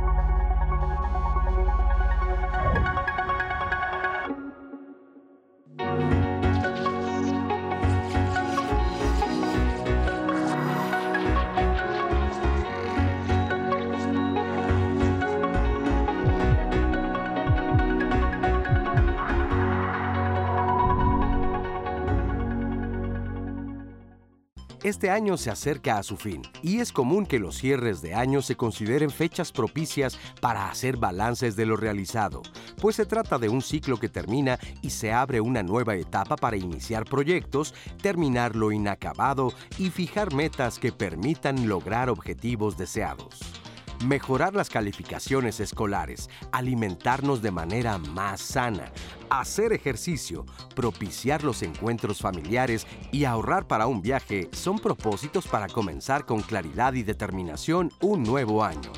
Thank you. Este año se acerca a su fin y es común que los cierres de año se consideren fechas propicias para hacer balances de lo realizado, pues se trata de un ciclo que termina y se abre una nueva etapa para iniciar proyectos, terminar lo inacabado y fijar metas que permitan lograr objetivos deseados mejorar las calificaciones escolares, alimentarnos de manera más sana, hacer ejercicio, propiciar los encuentros familiares y ahorrar para un viaje son propósitos para comenzar con claridad y determinación un nuevo año.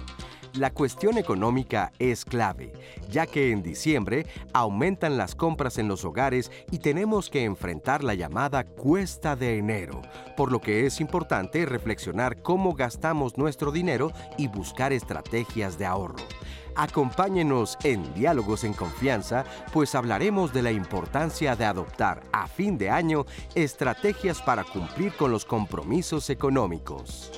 La cuestión económica es clave, ya que en diciembre aumentan las compras en los hogares y tenemos que enfrentar la llamada cuesta de enero, por lo que es importante reflexionar cómo gastamos nuestro dinero y buscar estrategias de ahorro. Acompáñenos en Diálogos en Confianza, pues hablaremos de la importancia de adoptar a fin de año estrategias para cumplir con los compromisos económicos.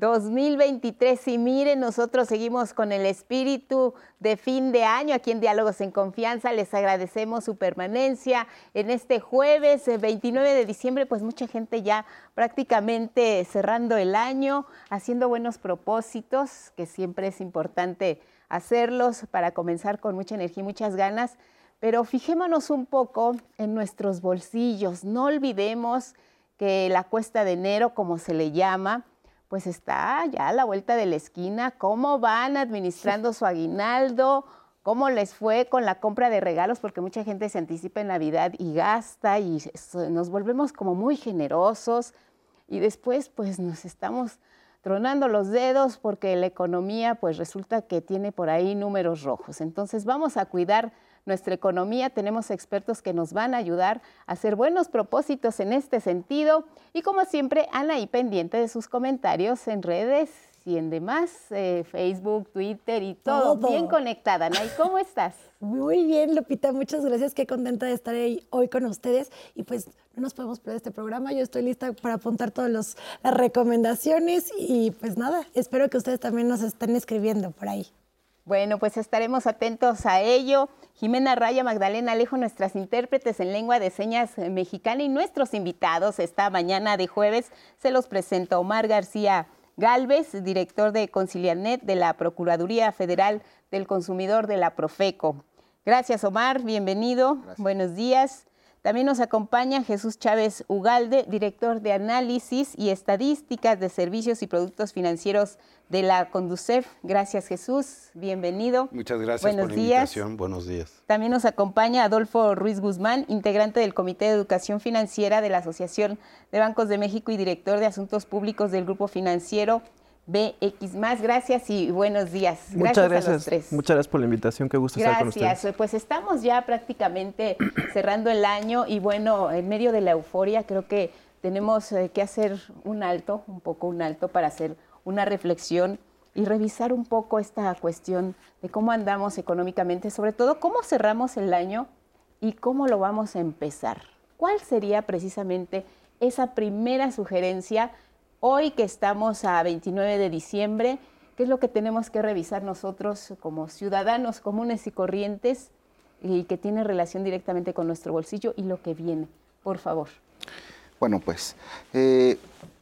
2023 y miren, nosotros seguimos con el espíritu de fin de año aquí en Diálogos en Confianza. Les agradecemos su permanencia en este jueves 29 eh, de diciembre, pues mucha gente ya prácticamente cerrando el año, haciendo buenos propósitos, que siempre es importante hacerlos para comenzar con mucha energía y muchas ganas. Pero fijémonos un poco en nuestros bolsillos, no olvidemos que la cuesta de enero, como se le llama, pues está ya a la vuelta de la esquina, cómo van administrando su aguinaldo, cómo les fue con la compra de regalos, porque mucha gente se anticipa en Navidad y gasta y nos volvemos como muy generosos y después pues nos estamos tronando los dedos porque la economía pues resulta que tiene por ahí números rojos. Entonces vamos a cuidar nuestra economía. Tenemos expertos que nos van a ayudar a hacer buenos propósitos en este sentido. Y como siempre, Ana, ahí pendiente de sus comentarios en redes y en demás, eh, Facebook, Twitter y todo, bien conectada. Ana, ¿y cómo estás? Muy bien, Lupita, muchas gracias. Qué contenta de estar ahí hoy con ustedes. Y pues no nos podemos perder este programa. Yo estoy lista para apuntar todas las recomendaciones y pues nada, espero que ustedes también nos estén escribiendo por ahí. Bueno, pues estaremos atentos a ello. Jimena Raya, Magdalena Alejo, nuestras intérpretes en lengua de señas mexicana y nuestros invitados esta mañana de jueves. Se los presento Omar García Galvez, director de Concilianet de la Procuraduría Federal del Consumidor de la Profeco. Gracias, Omar. Bienvenido. Buenos días. También nos acompaña Jesús Chávez Ugalde, director de Análisis y Estadísticas de Servicios y Productos Financieros de la Conducef. Gracias Jesús, bienvenido. Muchas gracias por la invitación, buenos días. También nos acompaña Adolfo Ruiz Guzmán, integrante del Comité de Educación Financiera de la Asociación de Bancos de México y director de Asuntos Públicos del Grupo Financiero BX más. Gracias y buenos días. Muchas gracias, a los tres. Muchas gracias por la invitación, qué gusto estar con ustedes. Gracias, pues estamos ya prácticamente cerrando el año y bueno, en medio de la euforia creo que tenemos eh, que hacer un alto, un poco un alto para hacer una reflexión y revisar un poco esta cuestión de cómo andamos económicamente, sobre todo cómo cerramos el año y cómo lo vamos a empezar. ¿Cuál sería precisamente esa primera sugerencia hoy que estamos a 29 de diciembre? ¿Qué es lo que tenemos que revisar nosotros como ciudadanos comunes y corrientes y que tiene relación directamente con nuestro bolsillo y lo que viene? Por favor. Bueno, pues eh,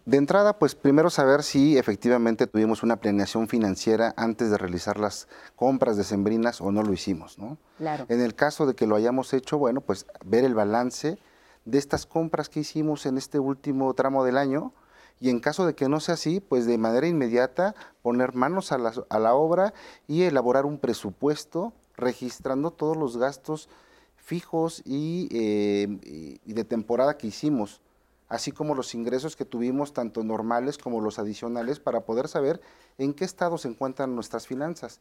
de entrada, pues primero saber si efectivamente tuvimos una planeación financiera antes de realizar las compras decembrinas o no lo hicimos, ¿no? Claro. En el caso de que lo hayamos hecho, bueno, pues ver el balance de estas compras que hicimos en este último tramo del año y en caso de que no sea así, pues de manera inmediata poner manos a la, obra y elaborar un presupuesto registrando todos los gastos fijos y, eh, y de temporada que hicimos así como los ingresos que tuvimos, tanto normales como los adicionales, para poder saber en qué estado se encuentran nuestras finanzas.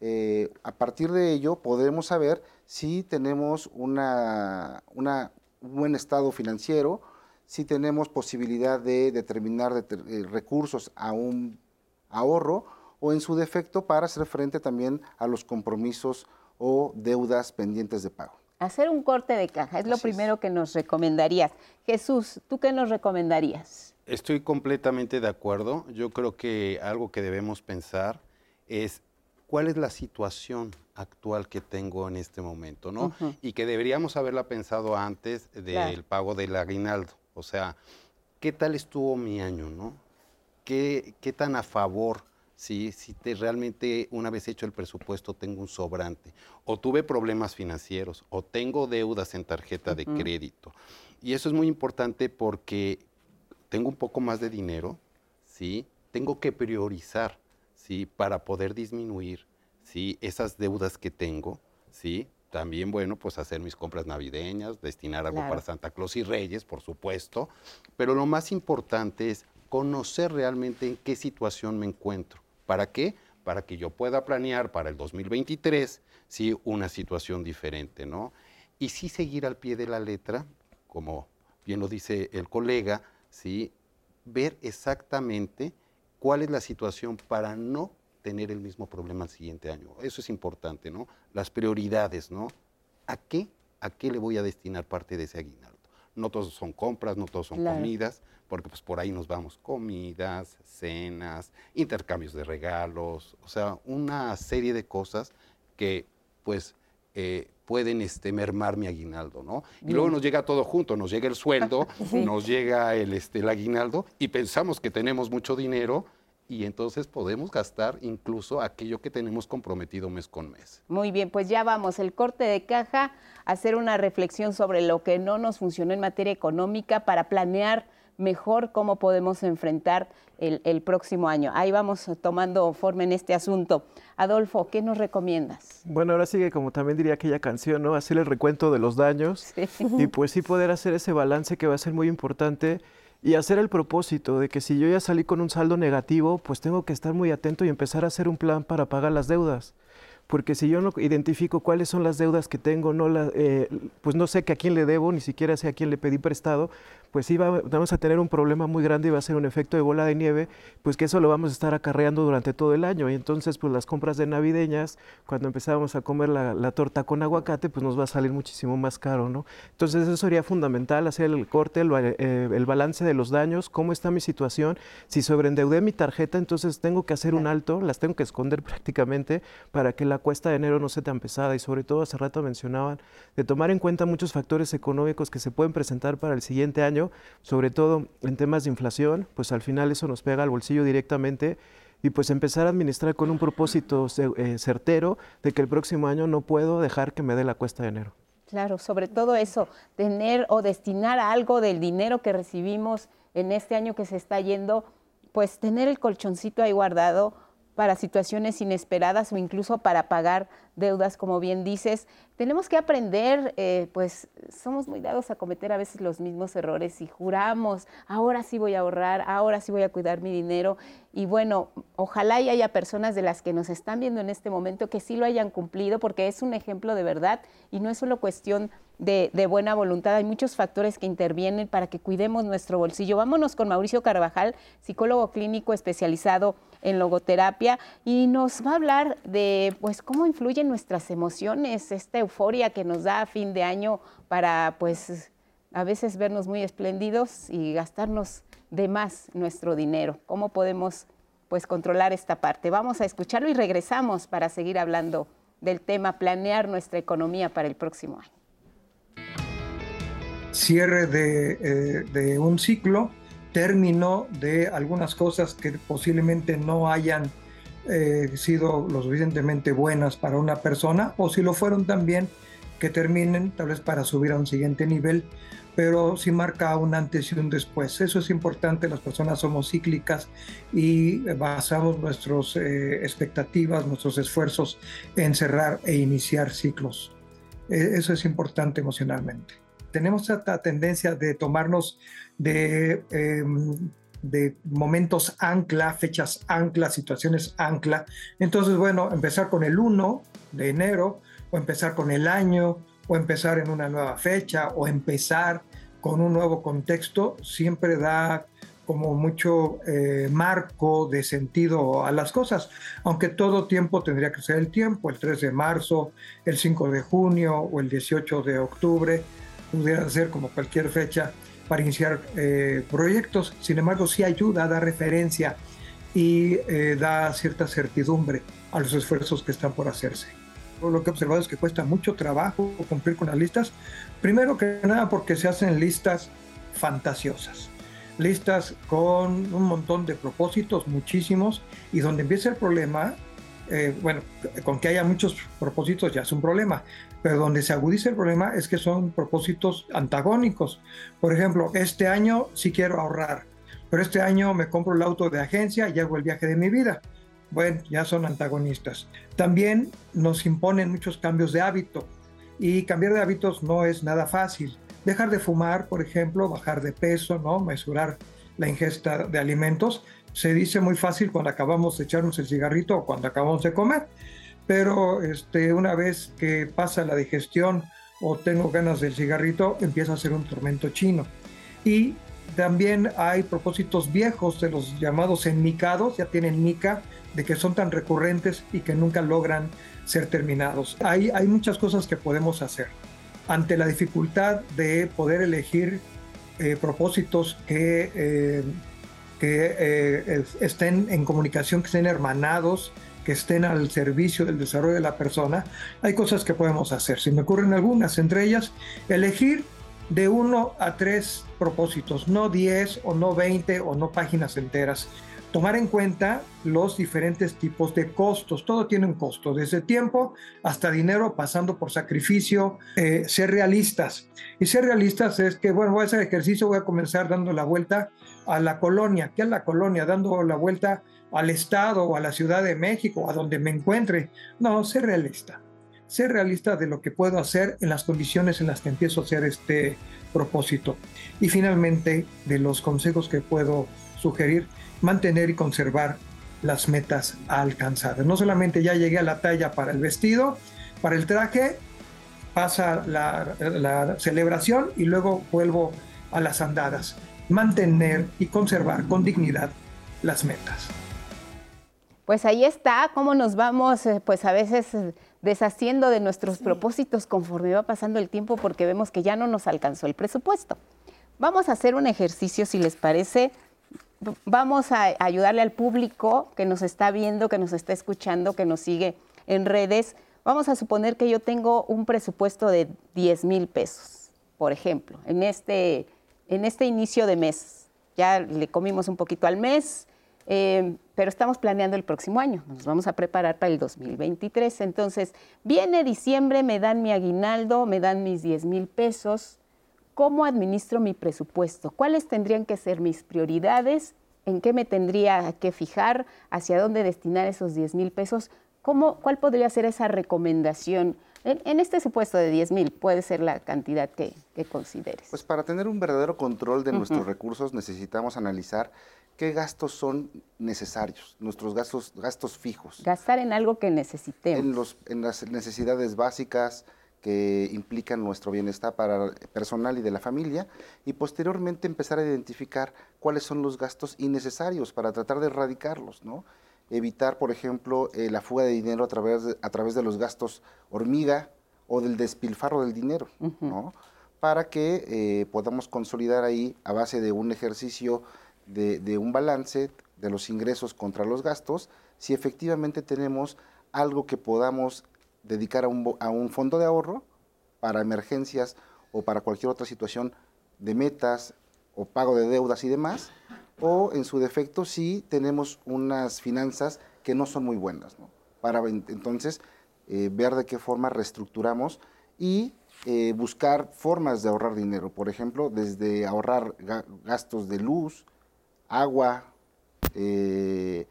Eh, a partir de ello podemos saber si tenemos una, un buen estado financiero, si tenemos posibilidad de determinar eh, recursos a un ahorro o en su defecto para hacer frente también a los compromisos o deudas pendientes de pago. Hacer un corte de caja es lo primero que nos recomendarías. Jesús, ¿tú qué nos recomendarías? Estoy completamente de acuerdo. Yo creo que algo que debemos pensar es cuál es la situación actual que tengo en este momento, ¿no? Y que deberíamos haberla pensado antes del pago del aguinaldo. O sea, ¿qué tal estuvo mi año, no? ¿Qué, qué tan a favor ¿sí? si te, realmente una vez hecho el presupuesto tengo un sobrante, o tuve problemas financieros, o tengo deudas en tarjeta de crédito. Y eso es muy importante porque tengo un poco más de dinero, ¿sí? tengo que priorizar ¿sí? para poder disminuir ¿sí? esas deudas que tengo. ¿sí? También, bueno, pues hacer mis compras navideñas, destinar algo para Santa Claus y Reyes, por supuesto. Pero lo más importante es conocer realmente en qué situación me encuentro. ¿Para qué? Para que yo pueda planear para el 2023, sí, una situación diferente, ¿no? Y sí seguir al pie de la letra, como bien lo dice el colega, sí, ver exactamente cuál es la situación para no tener el mismo problema el siguiente año. Eso es importante, ¿no? Las prioridades, ¿no? ¿A qué? ¿A qué le voy a destinar parte de ese aguinaldo? No todos son compras, no todos son comidas, porque pues por ahí nos vamos comidas, cenas, intercambios de regalos, o sea, una serie de cosas que pues eh, pueden este, mermar mi aguinaldo, ¿no? Y luego nos llega todo junto, nos llega el sueldo, nos llega el, este, el aguinaldo y pensamos que tenemos mucho dinero y entonces podemos gastar incluso aquello que tenemos comprometido mes con mes. Muy bien, pues ya vamos, el corte de caja, hacer una reflexión sobre lo que no nos funcionó en materia económica para planear mejor cómo podemos enfrentar el, próximo año. Ahí vamos tomando forma en este asunto. Adolfo, ¿qué nos recomiendas? Bueno, ahora sigue como también diría aquella canción, ¿no? Hacer el recuento de los daños y pues sí poder hacer ese balance que va a ser muy importante y hacer el propósito de que si yo ya salí con un saldo negativo, pues tengo que estar muy atento y empezar a hacer un plan para pagar las deudas. Porque si yo no identifico cuáles son las deudas que tengo, no la, eh, pues no sé que a quién le debo, ni siquiera sé a quién le pedí prestado, pues sí vamos a tener un problema muy grande y va a ser un efecto de bola de nieve, pues que eso lo vamos a estar acarreando durante todo el año. Y entonces, pues las compras de navideñas, cuando empezamos a comer la, torta con aguacate, pues nos va a salir muchísimo más caro, ¿no? Entonces eso sería fundamental, hacer el corte, el, eh, el balance de los daños, cómo está mi situación. Si sobreendeudé mi tarjeta, entonces tengo que hacer un alto, las tengo que esconder prácticamente para que la la cuesta de enero no sea tan pesada y sobre todo hace rato mencionaban de tomar en cuenta muchos factores económicos que se pueden presentar para el siguiente año, sobre todo en temas de inflación, pues al final eso nos pega al bolsillo directamente y pues empezar a administrar con un propósito eh, certero de que el próximo año no puedo dejar que me dé la cuesta de enero. Claro, sobre todo eso, tener o destinar algo del dinero que recibimos en este año que se está yendo, pues tener el colchoncito ahí guardado para situaciones inesperadas o incluso para pagar deudas, como bien dices. Tenemos que aprender, eh, pues somos muy dados a cometer a veces los mismos errores y juramos, ahora sí voy a ahorrar, ahora sí voy a cuidar mi dinero. Y bueno, ojalá y haya personas de las que nos están viendo en este momento que sí lo hayan cumplido, porque es un ejemplo de verdad y no es solo cuestión de, de, buena voluntad. Hay muchos factores que intervienen para que cuidemos nuestro bolsillo. Vámonos con Mauricio Carvajal, psicólogo clínico especializado en logoterapia, y nos va a hablar de pues cómo influyen nuestras emociones, esta euforia que nos da a fin de año para pues a veces vernos muy espléndidos y gastarnos de más nuestro dinero. ¿Cómo podemos pues controlar esta parte? Vamos a escucharlo y regresamos para seguir hablando del tema planear nuestra economía para el próximo año cierre de, eh, un ciclo, término de algunas cosas que posiblemente no hayan eh, sido lo suficientemente buenas para una persona o si lo fueron también que terminen tal vez para subir a un siguiente nivel, pero sí marca un antes y un después. Eso es importante, las personas somos cíclicas y basamos nuestras eh, expectativas, nuestros esfuerzos en cerrar e iniciar ciclos. eso es importante emocionalmente tenemos esta tendencia de tomarnos de, em, de momentos ancla, fechas ancla, situaciones ancla. Entonces, bueno, empezar con el 1 de enero, o empezar con el año, o empezar en una nueva fecha, o empezar con un nuevo contexto, siempre da como mucho eh, marco de sentido a las cosas, aunque todo tiempo tendría que ser el tiempo, el 3 de marzo, el 5 de junio o el 18 de octubre, pudiera ser como cualquier fecha para iniciar eh, proyectos, sin embargo sí ayuda, da referencia y eh, da cierta certidumbre a los esfuerzos que están por hacerse. Lo que he observado es que cuesta mucho trabajo cumplir con las listas, primero que nada porque se hacen listas fantasiosas. Listas con un montón de propósitos, muchísimos, y donde empieza el problema, eh, bueno, con que haya muchos propósitos ya es un problema, pero donde se agudiza el problema es que son propósitos antagónicos. Por ejemplo, este año sí quiero ahorrar, pero este año me compro el auto de agencia y hago el viaje de mi vida. Bueno, ya son antagonistas. También nos imponen muchos cambios de hábito y cambiar de hábitos no es nada fácil dejar de fumar, por ejemplo, bajar de peso, ¿no? mesurar la ingesta de alimentos. Se dice muy fácil cuando acabamos de echarnos el cigarrito o cuando acabamos de comer, pero este, una vez que pasa la digestión o tengo ganas del cigarrito, empieza a ser un tormento chino. Y también hay propósitos viejos de los llamados enmicados, ya tienen mica, de que son tan recurrentes y que nunca logran ser terminados. Hay, hay muchas cosas que podemos hacer ante la dificultad de poder elegir eh, propósitos que, eh, que eh, estén en comunicación, que estén hermanados, que estén al servicio del desarrollo de la persona, hay cosas que podemos hacer. Si me ocurren algunas, entre ellas, elegir de uno a tres propósitos, no diez o no veinte o no páginas enteras tomar en cuenta los diferentes tipos de costos. Todo tiene un costo, desde tiempo hasta dinero, pasando por sacrificio, eh, ser realistas. Y ser realistas es que, bueno, voy a hacer ejercicio, voy a comenzar dando la vuelta a la colonia. ¿Qué es la colonia? Dando la vuelta al Estado o a la Ciudad de México, a donde me encuentre. No, ser realista. Ser realista de lo que puedo hacer en las condiciones en las que empiezo a hacer este propósito. Y finalmente, de los consejos que puedo sugerir, mantener y conservar las metas a alcanzar. No solamente ya llegué a la talla para el vestido, para el traje, pasa la, celebración y luego vuelvo a las andadas. Mantener y conservar con dignidad las metas. Pues ahí está, cómo nos vamos, eh, pues a veces eh, deshaciendo de nuestros propósitos conforme va pasando el tiempo porque vemos que ya no nos alcanzó el presupuesto. Vamos a hacer un ejercicio, si les parece, vamos a ayudarle al público que nos está viendo, que nos está escuchando, que nos sigue en redes. Vamos a suponer que yo tengo un presupuesto de 10 mil pesos, por ejemplo, en este, en este inicio de mes. Ya le comimos un poquito al mes, eh, pero estamos planeando el próximo año. Nos vamos a preparar para el 2023. Entonces, viene diciembre, me dan mi aguinaldo, me dan mis 10 mil pesos ¿Cómo administro mi presupuesto? ¿Cuáles tendrían que ser mis prioridades? ¿En qué me tendría que fijar? ¿Hacia dónde destinar esos 10 mil pesos? ¿Cómo, ¿Cuál podría ser esa recomendación? En, este supuesto de 10 mil, puede ser la cantidad que, consideres. Pues para tener un verdadero control de nuestros recursos necesitamos analizar qué gastos son necesarios, nuestros gastos, gastos fijos. Gastar en algo que necesitemos. En, los, en las necesidades básicas, que implican nuestro bienestar para personal y de la familia y posteriormente empezar a identificar cuáles son los gastos innecesarios para tratar de erradicarlos, ¿no? Evitar, por ejemplo, eh, la fuga de dinero a través de, a través de los gastos hormiga o del despilfarro del dinero, ¿no? Para que eh, podamos consolidar ahí, a base de un ejercicio de, de un balance de los ingresos contra los gastos, si efectivamente tenemos algo que podamos dedicar a un, a un fondo de ahorro para emergencias o para cualquier otra situación de metas o pago de deudas y demás, o en su defecto si tenemos unas finanzas que no son muy buenas, ¿no? para entonces eh, ver de qué forma reestructuramos y eh, buscar formas de ahorrar dinero, por ejemplo, desde ahorrar gastos de luz, agua, eh,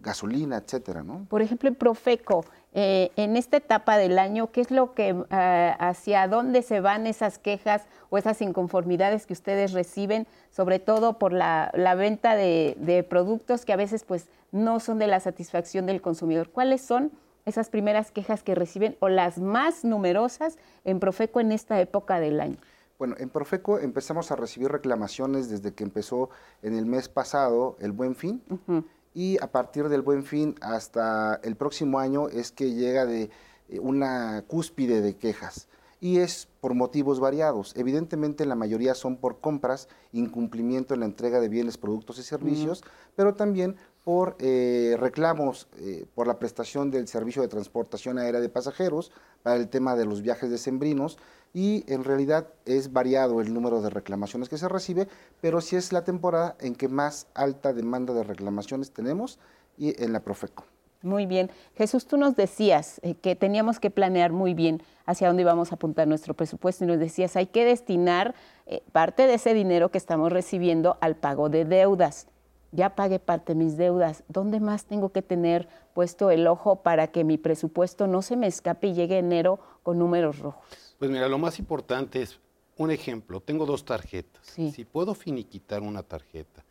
gasolina, etcétera, ¿no? Por ejemplo, en Profeco, eh, en esta etapa del año, ¿qué es lo que, eh, hacia dónde se van esas quejas o esas inconformidades que ustedes reciben, sobre todo por la, venta de, productos que a veces pues no son de la satisfacción del consumidor? ¿Cuáles son esas primeras quejas que reciben o las más numerosas en Profeco en esta época del año? Bueno, en Profeco empezamos a recibir reclamaciones desde que empezó en el mes pasado el Buen Fin y a partir del Buen Fin hasta el próximo año es que llega de eh, una cúspide de quejas y es por motivos variados. Evidentemente la mayoría son por compras, incumplimiento en la entrega de bienes, productos y servicios, pero también por eh, reclamos eh, por la prestación del servicio de transportación aérea de pasajeros para el tema de los viajes decembrinos y en realidad es variado el número de reclamaciones que se recibe, pero sí es la temporada en que más alta demanda de reclamaciones tenemos y en la Profeco. Muy bien. Jesús, tú nos decías eh, que teníamos que planear muy bien hacia dónde íbamos a apuntar nuestro presupuesto y nos decías, hay que destinar eh, parte de ese dinero que estamos recibiendo al pago de deudas. Ya pagué parte de mis deudas. ¿Dónde más tengo que tener puesto el ojo para que mi presupuesto no se me escape y llegue enero con números rojos? Pues mira, lo más importante es un ejemplo. Tengo dos tarjetas. Si puedo finiquitar una tarjeta,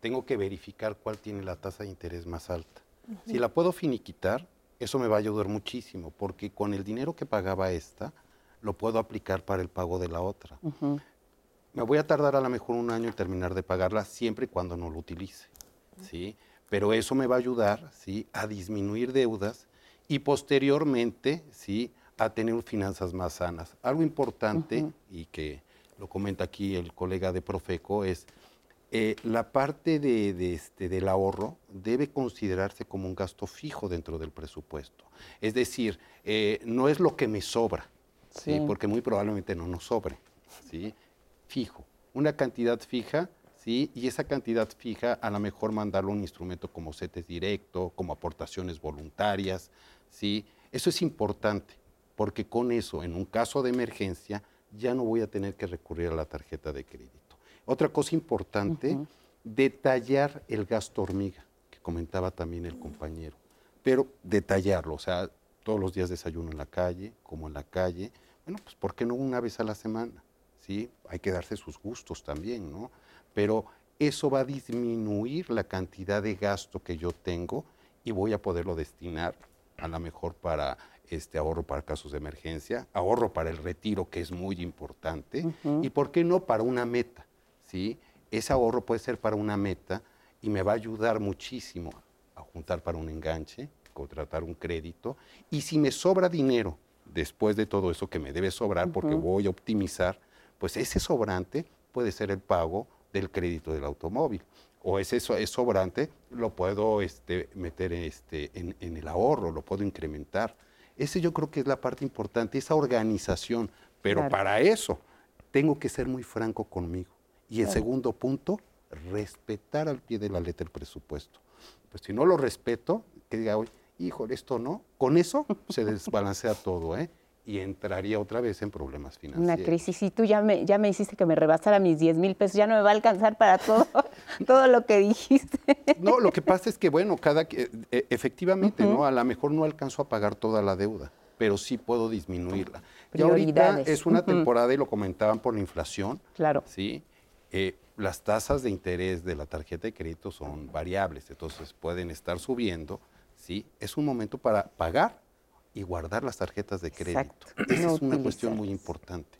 tengo que verificar cuál tiene la tasa de interés más alta. Si la puedo finiquitar, eso me va a ayudar muchísimo, porque con el dinero que pagaba esta, lo puedo aplicar para el pago de la otra. Me voy a tardar a lo mejor un año en terminar de pagarla siempre y cuando no lo utilice, ¿sí? Pero eso me va a ayudar, ¿sí? A disminuir deudas y posteriormente, ¿sí? A tener finanzas más sanas. Algo importante y que lo comenta aquí el colega de Profeco es eh, la parte de, este, del ahorro debe considerarse como un gasto fijo dentro del presupuesto. Es decir, eh, no es lo que me sobra, sí. porque muy probablemente no nos sobre. ¿sí? Fijo, una cantidad fija, ¿sí? y esa cantidad fija a lo mejor mandarlo a un instrumento como CETES directo, como aportaciones voluntarias. ¿sí? Eso es importante, porque con eso, en un caso de emergencia, ya no voy a tener que recurrir a la tarjeta de crédito. Otra cosa importante, detallar el gasto hormiga, que comentaba también el compañero, pero detallarlo, o sea, todos los días desayuno en la calle, como en la calle, bueno, pues ¿por qué no una vez a la semana? ¿Sí? Hay que darse sus gustos también, ¿no? Pero eso va a disminuir la cantidad de gasto que yo tengo y voy a poderlo destinar a lo mejor para este ahorro para casos de emergencia, ahorro para el retiro, que es muy importante, y por qué no para una meta. ¿sí? Ese ahorro puede ser para una meta y me va a ayudar muchísimo a juntar para un enganche, contratar un crédito. Y si me sobra dinero después de todo eso que me debe sobrar porque voy a optimizar, pues ese sobrante puede ser el pago del crédito del automóvil. O ese sobrante lo puedo este, meter este, en, en el ahorro, lo puedo incrementar. Ese yo creo que es la parte importante, esa organización. Pero para eso tengo que ser muy franco conmigo. Y el segundo punto, respetar al pie de la letra el presupuesto. Pues si no lo respeto, que diga hoy, híjole, esto no, con eso se desbalancea todo, ¿eh? Y entraría otra vez en problemas financieros. Una crisis. Y tú ya me, ya me hiciste que me rebasara mis 10 mil pesos, ya no me va a alcanzar para todo, todo lo que dijiste. No, lo que pasa es que, bueno, cada e, efectivamente, ¿no? A lo mejor no alcanzo a pagar toda la deuda, pero sí puedo disminuirla. Y ahorita es una temporada, y lo comentaban por la inflación. Claro. Sí eh, las tasas de interés de la tarjeta de crédito son variables, entonces pueden estar subiendo, ¿sí? Es un momento para pagar y guardar las tarjetas de crédito. Esa es una cuestión muy importante.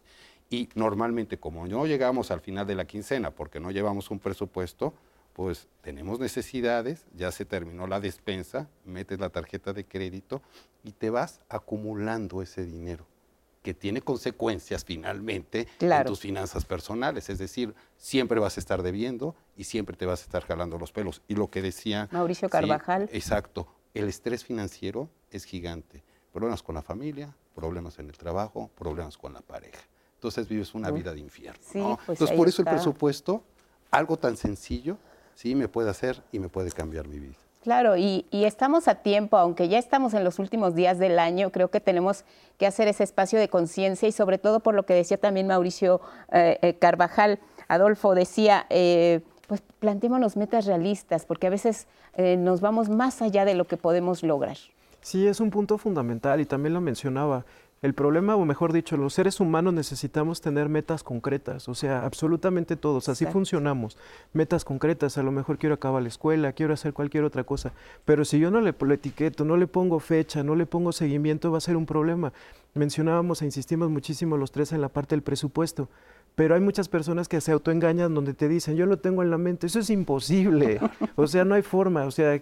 Y normalmente, como no llegamos al final de la quincena porque no llevamos un presupuesto, pues tenemos necesidades, ya se terminó la despensa, metes la tarjeta de crédito y te vas acumulando ese dinero que tiene consecuencias finalmente en tus finanzas personales. Es decir, siempre vas a estar debiendo y siempre te vas a estar jalando los pelos. Y lo que decía... Mauricio Carvajal. exacto. El estrés financiero es gigante. Problemas con la familia, problemas en el trabajo, problemas con la pareja. Entonces vives una vida de infierno. Pues Entonces por eso el presupuesto, algo tan sencillo, sí me puede hacer y me puede cambiar mi vida. Claro, y, estamos a tiempo, aunque ya estamos en los últimos días del año, creo que tenemos que hacer ese espacio de conciencia y sobre todo por lo que decía también Mauricio eh, eh, Carvajal, Adolfo decía, eh, pues planteémonos metas realistas, porque a veces nos vamos más allá de lo que podemos lograr. Sí, es un punto fundamental y también lo mencionaba. El problema, o mejor dicho, los seres humanos necesitamos tener metas concretas, o sea, absolutamente todos, así funcionamos. Metas concretas, a lo mejor quiero acabar la escuela, quiero hacer cualquier otra cosa, pero si yo no le lo etiqueto, no le pongo fecha, no le pongo seguimiento, va a ser un problema. Mencionábamos e insistimos muchísimo los tres en la parte del presupuesto, pero hay muchas personas que se autoengañan donde te dicen, yo lo tengo en la mente, eso es imposible, o sea, no hay forma, o sea,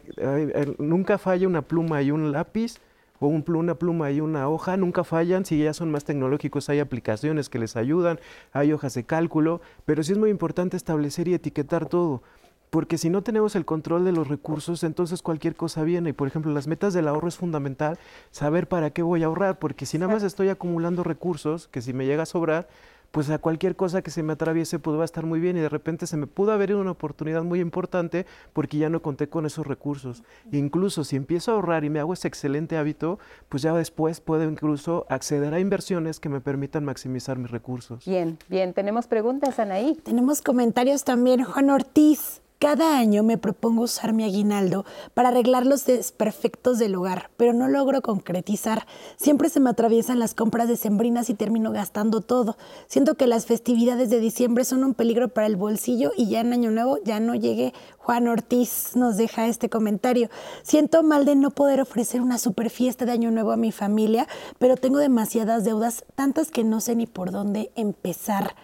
nunca falla una pluma y un lápiz o un, una pluma y una hoja, nunca fallan, si ya son más tecnológicos hay aplicaciones que les ayudan, hay hojas de cálculo, pero sí es muy importante establecer y etiquetar todo, porque si no tenemos el control de los recursos, entonces cualquier cosa viene. Y por ejemplo, las metas del ahorro es fundamental saber para qué voy a ahorrar, porque si nada más estoy acumulando recursos, que si me llega a sobrar, pues a cualquier cosa que se me atraviese pues va a estar muy bien y de repente se me pudo haber una oportunidad muy importante porque ya no conté con esos recursos. Incluso si empiezo a ahorrar y me hago ese excelente hábito, pues ya después puedo incluso acceder a inversiones que me permitan maximizar mis recursos. Bien, bien. ¿Tenemos preguntas, Anaí? Tenemos comentarios también. Juan Ortiz cada año me propongo usar mi aguinaldo para arreglar los desperfectos del hogar, pero no logro concretizar. Siempre se me atraviesan las compras decembrinas y termino gastando todo. Siento que las festividades de diciembre son un peligro para el bolsillo y ya en Año Nuevo ya no llegué. Juan Ortiz nos deja este comentario. Siento mal de no poder ofrecer una super fiesta de Año Nuevo a mi familia, pero tengo demasiadas deudas, tantas que no sé ni por dónde empezar.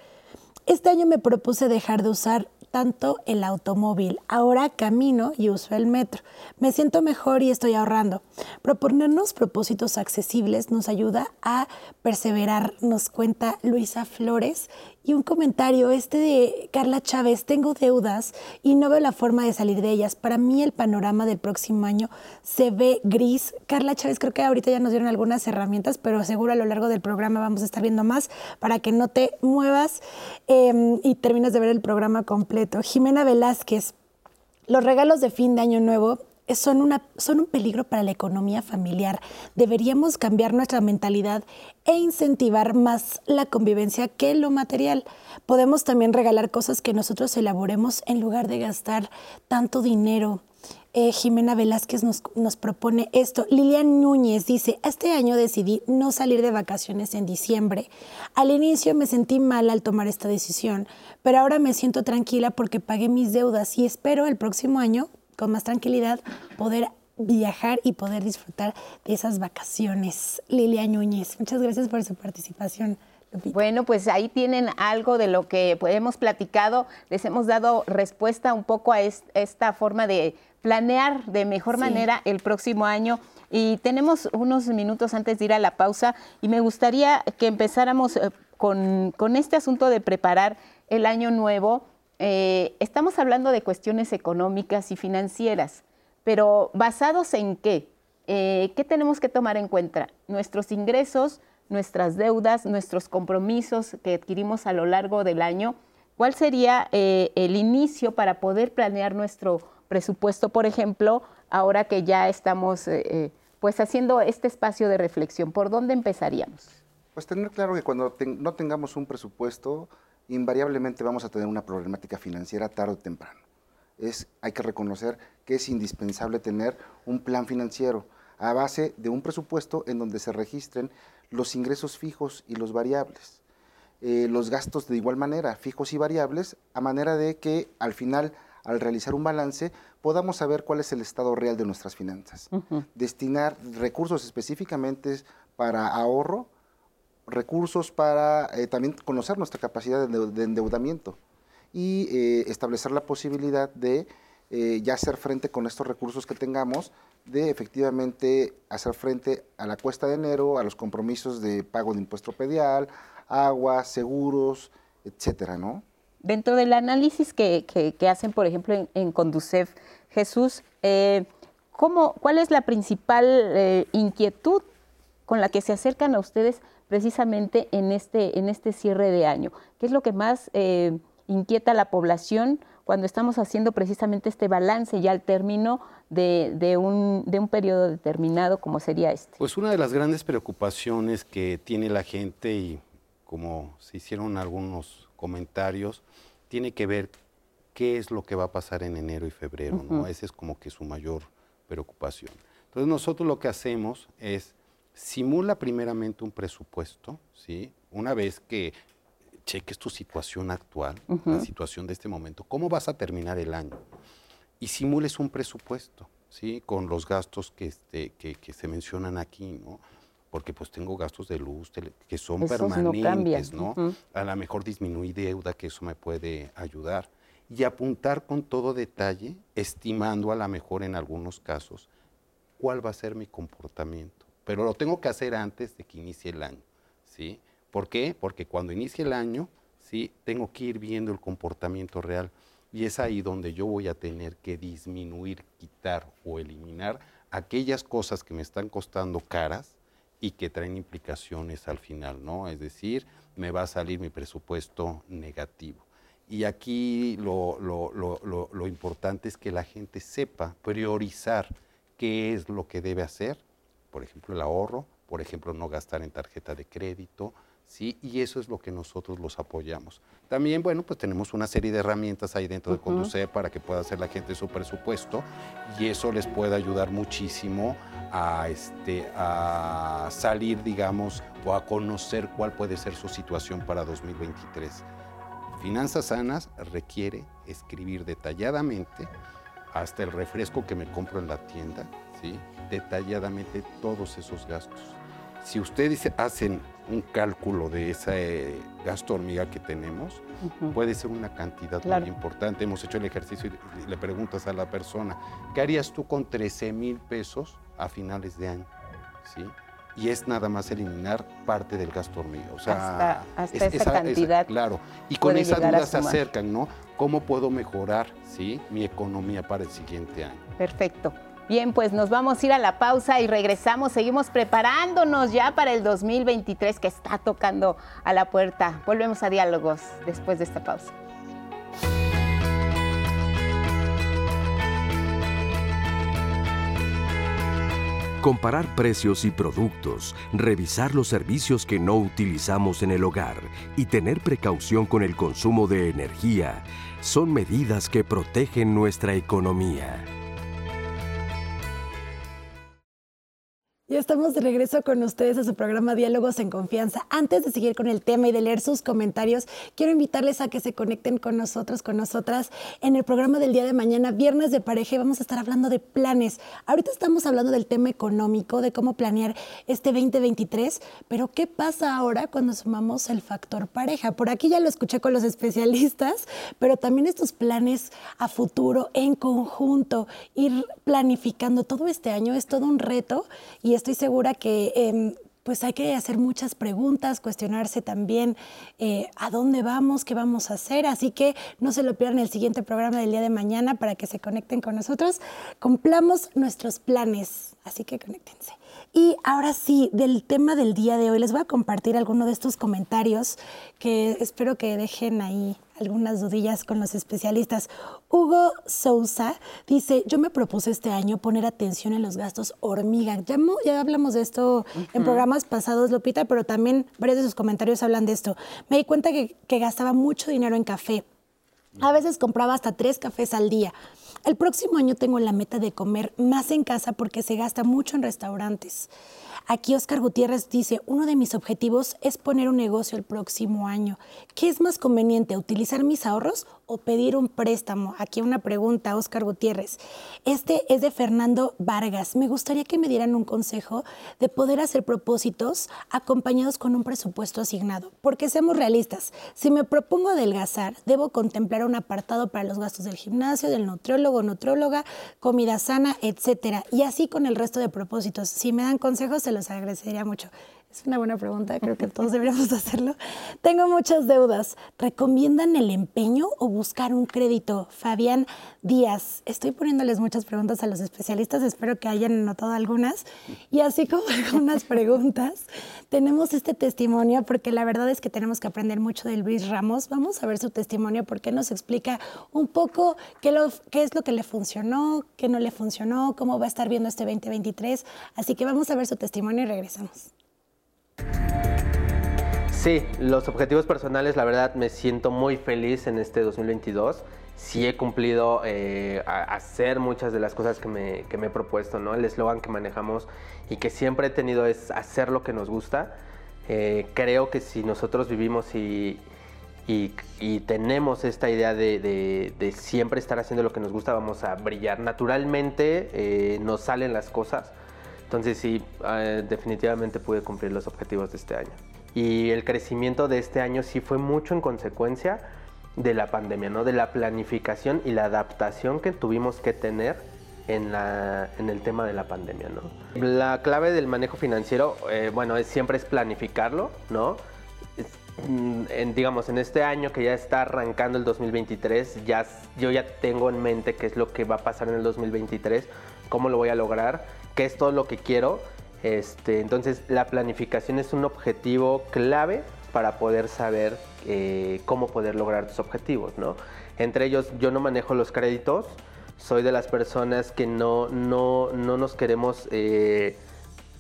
Este año me propuse dejar de usar tanto el automóvil. Ahora camino y uso el metro. Me siento mejor y estoy ahorrando. Proponernos propósitos accesibles nos ayuda a perseverar, nos cuenta Luisa Flores y un comentario, este de Carla Chávez, tengo deudas y no veo la forma de salir de ellas. Para mí el panorama del próximo año se ve gris. Carla Chávez, creo que ahorita ya nos dieron algunas herramientas, pero seguro a lo largo del programa vamos a estar viendo más para que no te muevas em, y termines de ver el programa completo. Jimena Velázquez, los regalos de fin de año nuevo son, una, son un peligro para la economía familiar. Deberíamos cambiar nuestra mentalidad e incentivar más la convivencia que lo material. Podemos también regalar cosas que nosotros elaboremos en lugar de gastar tanto dinero. Eh, Jimena Velázquez nos, nos, propone esto. Lilian Núñez dice, este año decidí no salir de vacaciones en diciembre. Al inicio me sentí mal al tomar esta decisión, pero ahora me siento tranquila porque pagué mis deudas y espero el próximo año con más tranquilidad poder viajar y poder disfrutar de esas vacaciones. Lilia Núñez, muchas gracias por su participación. Bueno, pues ahí tienen algo de lo que hemos platicado. Les hemos dado respuesta un poco a esta forma de planear de mejor manera el próximo año. Y tenemos unos minutos antes de ir a la pausa y me gustaría que empezáramos eh, con, con este asunto de preparar el año nuevo eh, estamos hablando de cuestiones económicas y financieras, pero ¿basados en qué? Eh, ¿Qué tenemos que tomar en cuenta? Nuestros ingresos, nuestras deudas, nuestros compromisos que adquirimos a lo largo del año. ¿Cuál sería eh, el inicio para poder planear nuestro presupuesto, por ejemplo, ahora que ya estamos pues haciendo este espacio de reflexión? ¿Por dónde empezaríamos? Pues tener claro que cuando no tengamos un presupuesto, invariablemente vamos a tener una problemática financiera tarde o temprano. Es, hay que reconocer que es indispensable tener un plan financiero a base de un presupuesto en donde se registren los ingresos fijos y los variables. Eh, los gastos de igual manera, fijos y variables, a manera de que al final, al realizar un balance, podamos saber cuál es el estado real de nuestras finanzas. Destinar recursos específicamente para ahorro, recursos para eh, también conocer nuestra capacidad de, endeudamiento y eh, establecer la posibilidad de eh, ya hacer frente con estos recursos que tengamos, de efectivamente hacer frente a la cuesta de enero, a los compromisos de pago de impuesto pedial, agua, seguros, etcétera, ¿no? Dentro del análisis que, hacen, por ejemplo, en, en Conducef, Jesús, ¿cómo, ¿cuál es la principal inquietud con la que se acercan a ustedes precisamente en este, en este cierre de año? ¿Qué es lo que más eh, inquieta a la población cuando estamos haciendo precisamente este balance ya al término de, un, de un periodo determinado como sería este? Pues una de las grandes preocupaciones que tiene la gente y como se hicieron algunos comentarios, tiene que ver qué es lo que va a pasar en enero y febrero, ¿no? Esa es como que su mayor preocupación. Entonces nosotros lo que hacemos es simula primeramente un presupuesto, ¿sí? Una vez que cheques tu situación actual, la situación de este momento, cómo vas a terminar el año y simules un presupuesto, ¿sí? Con los gastos que, este, que, se mencionan aquí, ¿no? Porque pues tengo gastos de luz que son permanentes, ¿no? A lo mejor disminuir deuda, que eso me puede ayudar. Y apuntar con todo detalle, estimando a lo mejor en algunos casos, cuál va a ser mi comportamiento. Pero lo tengo que hacer antes de que inicie el año, ¿sí? ¿Por qué? Porque cuando inicie el año, ¿sí? Tengo que ir viendo el comportamiento real. Y es ahí donde yo voy a tener que disminuir, quitar o eliminar aquellas cosas que me están costando caras y que traen implicaciones al final, ¿no? Es decir, me va a salir mi presupuesto negativo. Y aquí lo, lo importante es que la gente sepa priorizar qué es lo que debe hacer, por ejemplo, el ahorro, por ejemplo, no gastar en tarjeta de crédito, ¿sí? Y eso es lo que nosotros los apoyamos. También, bueno, pues tenemos una serie de herramientas ahí dentro de Conduce para que pueda hacer la gente su presupuesto y eso les puede ayudar muchísimo a, este, a salir, digamos, o a conocer cuál puede ser su situación para 2023. Finanzas sanas requiere escribir detalladamente hasta el refresco que me compro en la tienda, ¿sí? detalladamente todos esos gastos. Si ustedes hacen un cálculo de ese gasto hormiga que tenemos, puede ser una cantidad muy importante. Hemos hecho el ejercicio y le preguntas a la persona, ¿qué harías tú con 13 mil pesos a finales de año? ¿Sí? Y es nada más eliminar parte del gasto hormiga. O sea, hasta, esa, cantidad. claro. Y con esa duda se acercan, ¿no? ¿Cómo puedo mejorar ¿sí? mi economía para el siguiente año? Perfecto. Bien, pues nos vamos a ir a la pausa y regresamos. Seguimos preparándonos ya para el 2023 que está tocando a la puerta. Volvemos a diálogos después de esta pausa. Comparar precios y productos, revisar los servicios que no utilizamos en el hogar y tener precaución con el consumo de energía son medidas que protegen nuestra economía. Ya estamos de regreso con ustedes a su programa Diálogos en Confianza. Antes de seguir con el tema y de leer sus comentarios, quiero invitarles a que se conecten con nosotros, con nosotras, en el programa del día de mañana, Viernes de Pareja, y vamos a estar hablando de planes. Ahorita estamos hablando del tema económico, de cómo planear este 2023, pero ¿qué pasa ahora cuando sumamos el factor pareja? Por aquí ya lo escuché con los especialistas, pero también estos planes a futuro, en conjunto, ir planificando todo este año es todo un reto y estoy segura que em, pues hay que hacer muchas preguntas, cuestionarse también eh, a dónde vamos, qué vamos a hacer. Así que no se lo pierdan el siguiente programa del día de mañana para que se conecten con nosotros. Cumplamos nuestros planes, así que conéctense. Y ahora sí, del tema del día de hoy, les voy a compartir algunos de estos comentarios que espero que dejen ahí algunas dudillas con los especialistas. Hugo Sousa dice, yo me propuse este año poner atención en los gastos hormiga. Ya, ya hablamos de esto en programas pasados, Lupita, pero también varios de sus comentarios hablan de esto. Me di cuenta que, que gastaba mucho dinero en café. A veces compraba hasta tres cafés al día. El próximo año tengo la meta de comer más en casa porque se gasta mucho en restaurantes. Aquí Oscar Gutiérrez dice, uno de mis objetivos es poner un negocio el próximo año. ¿Qué es más conveniente, utilizar mis ahorros o pedir un préstamo? Aquí una pregunta, Oscar Gutiérrez. Este es de Fernando Vargas. Me gustaría que me dieran un consejo de poder hacer propósitos acompañados con un presupuesto asignado. Porque seamos realistas, si me propongo adelgazar, debo contemplar un apartado para los gastos del gimnasio, del nutriólogo, nutróloga, comida sana, etcétera. Y así con el resto de propósitos. Si me dan consejos, se los agradecería mucho. Es una buena pregunta, creo que todos deberíamos hacerlo. Tengo muchas deudas. ¿Recomiendan el empeño o buscar un crédito? Fabián Díaz. Estoy poniéndoles muchas preguntas a los especialistas, espero que hayan anotado algunas. Y así como algunas preguntas, tenemos este testimonio porque la verdad es que tenemos que aprender mucho de Luis Ramos. Vamos a ver su testimonio porque nos explica un poco qué, lo, qué es lo que le funcionó, qué no le funcionó, cómo va a estar viendo este 2023. Así que vamos a ver su testimonio y regresamos. Sí, los objetivos personales, la verdad me siento muy feliz en este 2022 sí he cumplido eh, hacer muchas de las cosas que me, que me he propuesto, ¿no? El eslogan que manejamos y que siempre he tenido es hacer lo que nos gusta. Eh, creo que si nosotros vivimos y, y, tenemos esta idea de, de, siempre estar haciendo lo que nos gusta, vamos a brillar. Naturalmente eh, nos salen las cosas. Entonces sí, definitivamente pude cumplir los objetivos de este año. Y el crecimiento de este año sí fue mucho en consecuencia de la pandemia, ¿no? De la planificación y la adaptación que tuvimos que tener en, la, en el tema de la pandemia, ¿no? La clave del manejo financiero, eh, bueno, es, siempre es planificarlo, ¿no? Mm, en, digamos, en este año que ya está arrancando el 2023, ya, yo ya tengo en mente qué es lo que va a pasar en el 2023, cómo lo voy a lograr, qué es todo lo que quiero. Este, entonces, la planificación es un objetivo clave para poder saber eh, cómo poder lograr tus objetivos, ¿no? Entre ellos, yo no manejo los créditos, soy de las personas que no, no, no nos queremos, eh,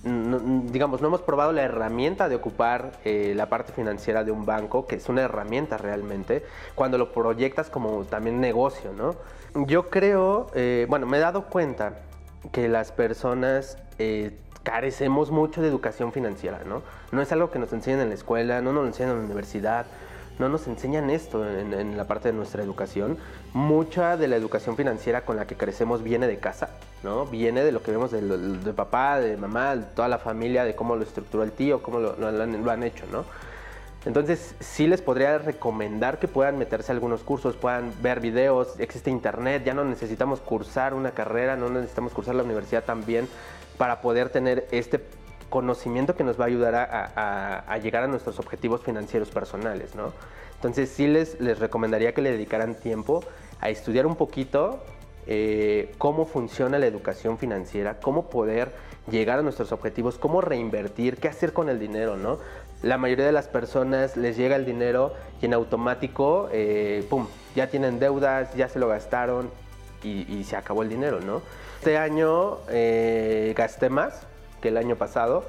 digamos, no hemos probado la herramienta de ocupar eh, la parte financiera de un banco, que es una herramienta realmente, cuando lo proyectas como también negocio, ¿no? Yo creo, bueno, me he dado cuenta que las personas carecemos mucho de educación financiera, ¿no? No es algo que nos enseñan en la escuela, no nos lo enseñan en la universidad, no nos enseñan esto en, la parte de nuestra educación. Mucha de la educación financiera con la que crecemos viene de casa, ¿no? Viene de lo que vemos de, papá, de mamá, de toda la familia, de cómo lo estructuró el tío, cómo lo, han, hecho, ¿no? Entonces sí les podría recomendar que puedan meterse a algunos cursos, puedan ver videos, existe internet, ya no necesitamos cursar una carrera, no necesitamos cursar la universidad también para poder tener este conocimiento que nos va a ayudar a, llegar a nuestros objetivos financieros personales, ¿no? Entonces sí les, les recomendaría que le dedicaran tiempo a estudiar un poquito eh, cómo funciona la educación financiera, cómo poder llegar a nuestros objetivos, cómo reinvertir, qué hacer con el dinero, ¿no? La mayoría de las personas les llega el dinero y en automático, eh, ¡pum!, ya tienen deudas, ya se lo gastaron y, se acabó el dinero, ¿no? Este año eh, gasté más que el año pasado.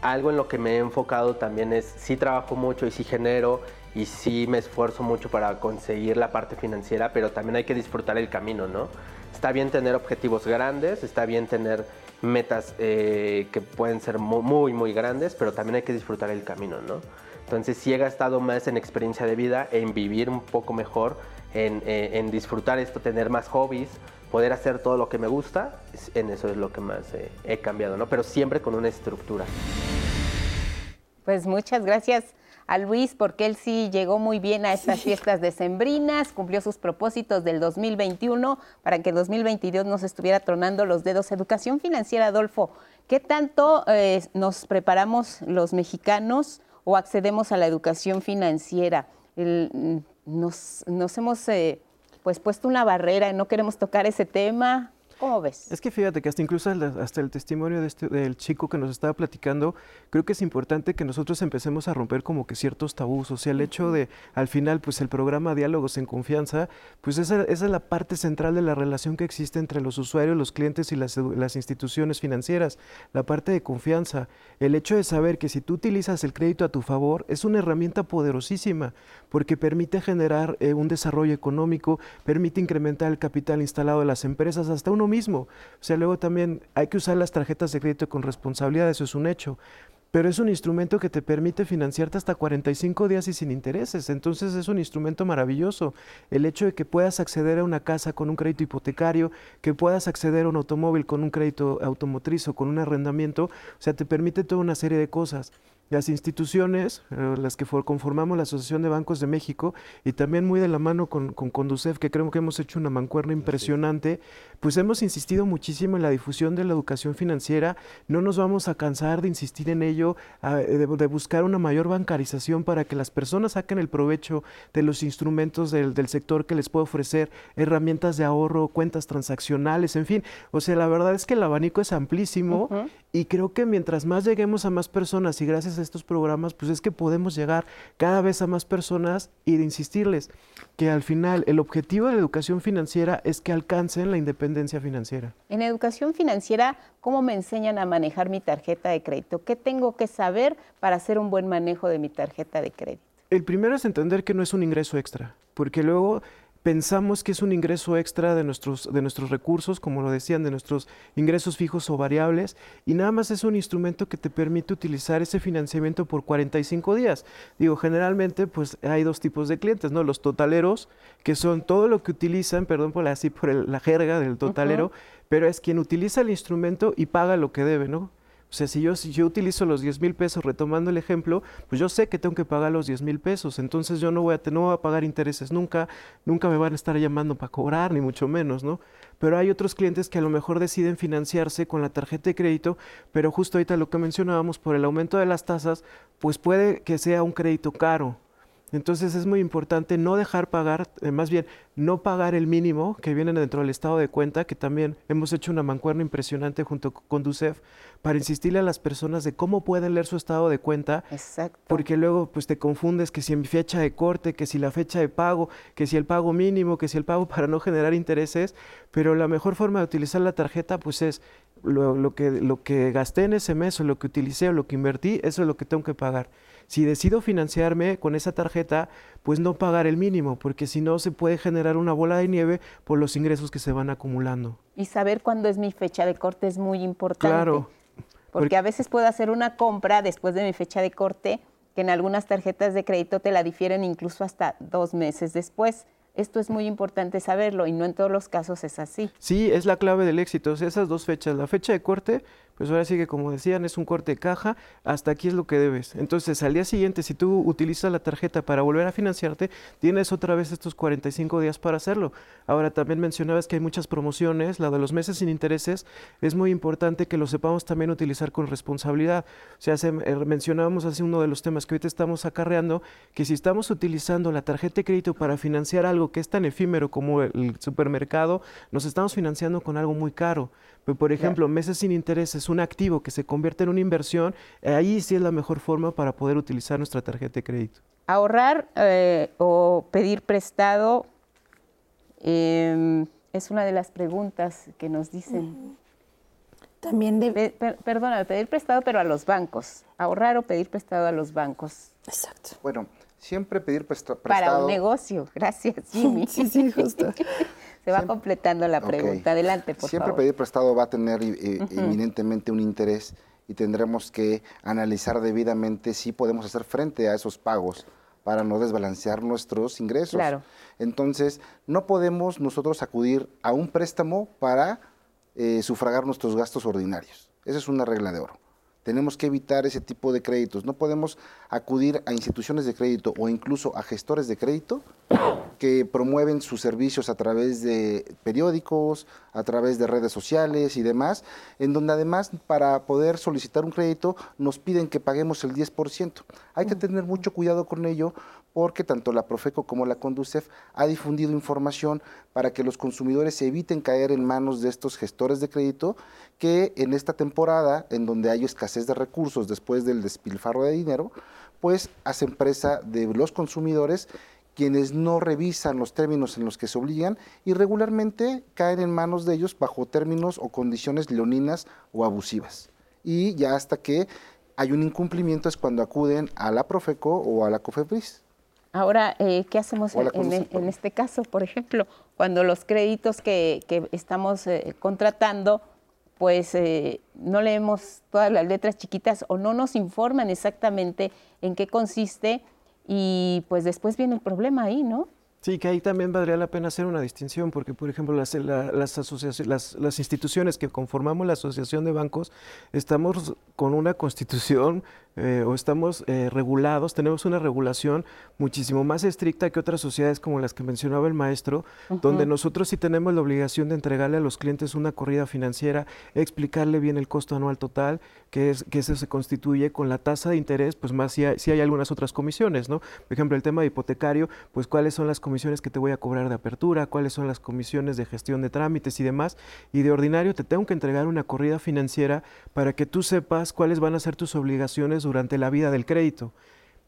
Algo en lo que me he enfocado también es, sí trabajo mucho y sí genero y sí me esfuerzo mucho para conseguir la parte financiera, pero también hay que disfrutar el camino, ¿no? Está bien tener objetivos grandes, está bien tener metas eh, que pueden ser muy, muy grandes, pero también hay que disfrutar el camino, ¿no? Entonces sí he gastado más en experiencia de vida, en vivir un poco mejor, en, eh, en disfrutar esto, tener más hobbies, poder hacer todo lo que me gusta, en eso es lo que más he cambiado, ¿no? Pero siempre con una estructura. Pues muchas gracias a Luis porque él sí llegó muy bien a estas fiestas decembrinas, cumplió sus propósitos del 2021 para que el 2022 nos estuviera tronando los dedos. Educación financiera, Adolfo, ¿qué tanto eh, nos preparamos los mexicanos o accedemos a la educación financiera? Mm, nos, hemos... Eh, pues puesto una barrera y no queremos tocar ese tema. ¿Cómo ves? Es que fíjate que hasta incluso hasta el testimonio de este, del chico que nos estaba platicando, creo que es importante que nosotros empecemos a romper como que ciertos tabús. O sea, el hecho de, al final, pues el programa Diálogos en Confianza, pues esa, esa es la parte central de la relación que existe entre los usuarios, los clientes y las, las instituciones financieras. La parte de confianza. El hecho de saber que si tú utilizas el crédito a tu favor, es una herramienta poderosísima, porque permite generar eh, un desarrollo económico, permite incrementar el capital instalado de las empresas hasta uno mismo. O sea, luego también hay que usar las tarjetas de crédito con responsabilidad, eso es un hecho. Pero es un instrumento que te permite financiarte hasta 45 días y sin intereses. Entonces es un instrumento maravilloso. El hecho de que puedas acceder a una casa con un crédito hipotecario, que puedas acceder a un automóvil con un crédito automotriz o con un arrendamiento, o sea, te permite toda una serie de cosas las instituciones, eh, las que conformamos la Asociación de Bancos de México y también muy de la mano con, con Conducef, que creo que hemos hecho una mancuerna impresionante, pues hemos insistido muchísimo en la difusión de la educación financiera, no nos vamos a cansar de insistir en ello, de, buscar una mayor bancarización para que las personas saquen el provecho de los instrumentos del, del sector que les puede ofrecer herramientas de ahorro, cuentas transaccionales, en fin, o sea, la verdad es que el abanico es amplísimo y creo que mientras más lleguemos a más personas y gracias a estos programas, pues es que podemos llegar cada vez a más personas y de insistirles que al final el objetivo de la educación financiera es que alcancen la independencia financiera. En educación financiera, ¿cómo me enseñan a manejar mi tarjeta de crédito? ¿Qué tengo que saber para hacer un buen manejo de mi tarjeta de crédito? El primero es entender que no es un ingreso extra, porque luego pensamos que es un ingreso extra de nuestros, de nuestros recursos, como lo decían, de nuestros ingresos fijos o variables, y nada más es un instrumento que te permite utilizar ese financiamiento por 45 días. Digo, generalmente pues hay dos tipos de clientes, ¿no? Los totaleros, que son todo lo que utilizan, perdón por así por la jerga del totalero, pero es quien utiliza el instrumento y paga lo que debe, ¿no? O sea, si yo, si yo utilizo los 10 mil pesos, retomando el ejemplo, pues yo sé que tengo que pagar los 10 mil pesos, entonces yo no voy, a, no voy a pagar intereses nunca, nunca me van a estar llamando para cobrar, ni mucho menos, ¿no? Pero hay otros clientes que a lo mejor deciden financiarse con la tarjeta de crédito, pero justo ahorita lo que mencionábamos, por el aumento de las tasas, pues puede que sea un crédito caro, entonces es muy importante no dejar pagar, eh, más bien no pagar el mínimo que viene dentro del estado de cuenta, que también hemos hecho una mancuerna impresionante junto con DUCEF para insistirle a las personas de cómo pueden leer su estado de cuenta. Exacto. Porque luego pues te confundes que si mi fecha de corte, que si la fecha de pago, que si el pago mínimo, que si el pago para no generar intereses, pero la mejor forma de utilizar la tarjeta pues es lo, lo que, lo que gasté en ese mes o lo que utilicé o lo que invertí, eso es lo que tengo que pagar si decido financiarme con esa tarjeta, pues no pagar el mínimo, porque si no se puede generar una bola de nieve por los ingresos que se van acumulando. Y saber cuándo es mi fecha de corte es muy importante. Claro. Porque a veces puedo hacer una compra después de mi fecha de corte, que en algunas tarjetas de crédito te la difieren incluso hasta dos meses después. Esto es muy importante saberlo y no en todos los casos es así. Sí, es la clave del éxito. esas dos fechas, la fecha de corte pues ahora sí que como decían, es un corte de caja, hasta aquí es lo que debes. Entonces, al día siguiente, si tú utilizas la tarjeta para volver a financiarte, tienes otra vez estos 45 días para hacerlo. Ahora, también mencionabas que hay muchas promociones, la de los meses sin intereses, es muy importante que lo sepamos también utilizar con responsabilidad. O sea, eh, mencionábamos hace uno de los temas que ahorita estamos acarreando, que si estamos utilizando la tarjeta de crédito para financiar algo que es tan efímero como el supermercado, nos estamos financiando con algo muy caro. Por ejemplo, meses sin intereses, un activo que se convierte en una inversión, eh, ahí sí es la mejor forma para poder utilizar nuestra tarjeta de crédito. Ahorrar eh, o pedir prestado em, es una de las preguntas que nos dicen. También debe... perdona, pedir prestado, pero a los bancos. Ahorrar o pedir prestado a los bancos. Exacto. Bueno, siempre pedir prestado. Para un negocio. Gracias, Jimmy. sí, sí, justo. Se va completando la pregunta. Adelante, por Siempre favor. pedir prestado va a tener eh, eminentemente un interés y tendremos que analizar debidamente si podemos hacer frente a esos pagos para no desbalancear nuestros ingresos. Claro. Entonces, no podemos nosotros acudir a un préstamo para eh, sufragar nuestros gastos ordinarios. Esa es una regla de oro. Tenemos que evitar ese tipo de créditos. No podemos acudir a instituciones de crédito o incluso a gestores de crédito que promueven sus servicios a través de periódicos, a través de redes sociales y demás, en donde además para poder solicitar un crédito nos piden que paguemos el 10%. Hay que tener mucho cuidado con ello porque tanto la Profeco como la Conducef ha difundido información para que los consumidores eviten caer en manos de estos gestores de crédito que en esta temporada, en donde hay escasez de recursos después del despilfarro de dinero, pues hacen presa de los consumidores quienes no revisan los términos en los que se obligan y regularmente caen en manos de ellos bajo términos o condiciones leoninas o abusivas. Y ya hasta que hay un incumplimiento es cuando acuden a la Profeco o a la COFEPRIS. Ahora, eh, ¿qué hacemos en, este caso? Por ejemplo, cuando los créditos que, estamos eh, contratando, pues eh, no leemos todas las letras chiquitas o no nos informan exactamente en qué consiste y pues después viene el problema ahí, ¿no? Sí, que ahí también valdría la pena hacer una distinción, porque por ejemplo las, las, asociaciones, las, instituciones que conformamos la Asociación de Bancos, estamos con una constitución eh, o estamos eh, regulados, tenemos una regulación muchísimo más estricta que otras sociedades como las que mencionaba el maestro, donde nosotros sí tenemos la obligación de entregarle a los clientes una corrida financiera, explicarle bien el costo anual total, que, es, que eso se constituye con la tasa de interés, pues más si hay, si hay algunas otras comisiones, ¿no? Por ejemplo, el tema de hipotecario, pues cuáles son las comisiones que te voy a cobrar de apertura, cuáles son las comisiones de gestión de trámites y demás, y de ordinario te tengo que entregar una corrida financiera para que tú sepas cuáles van a ser tus obligaciones durante la vida del crédito.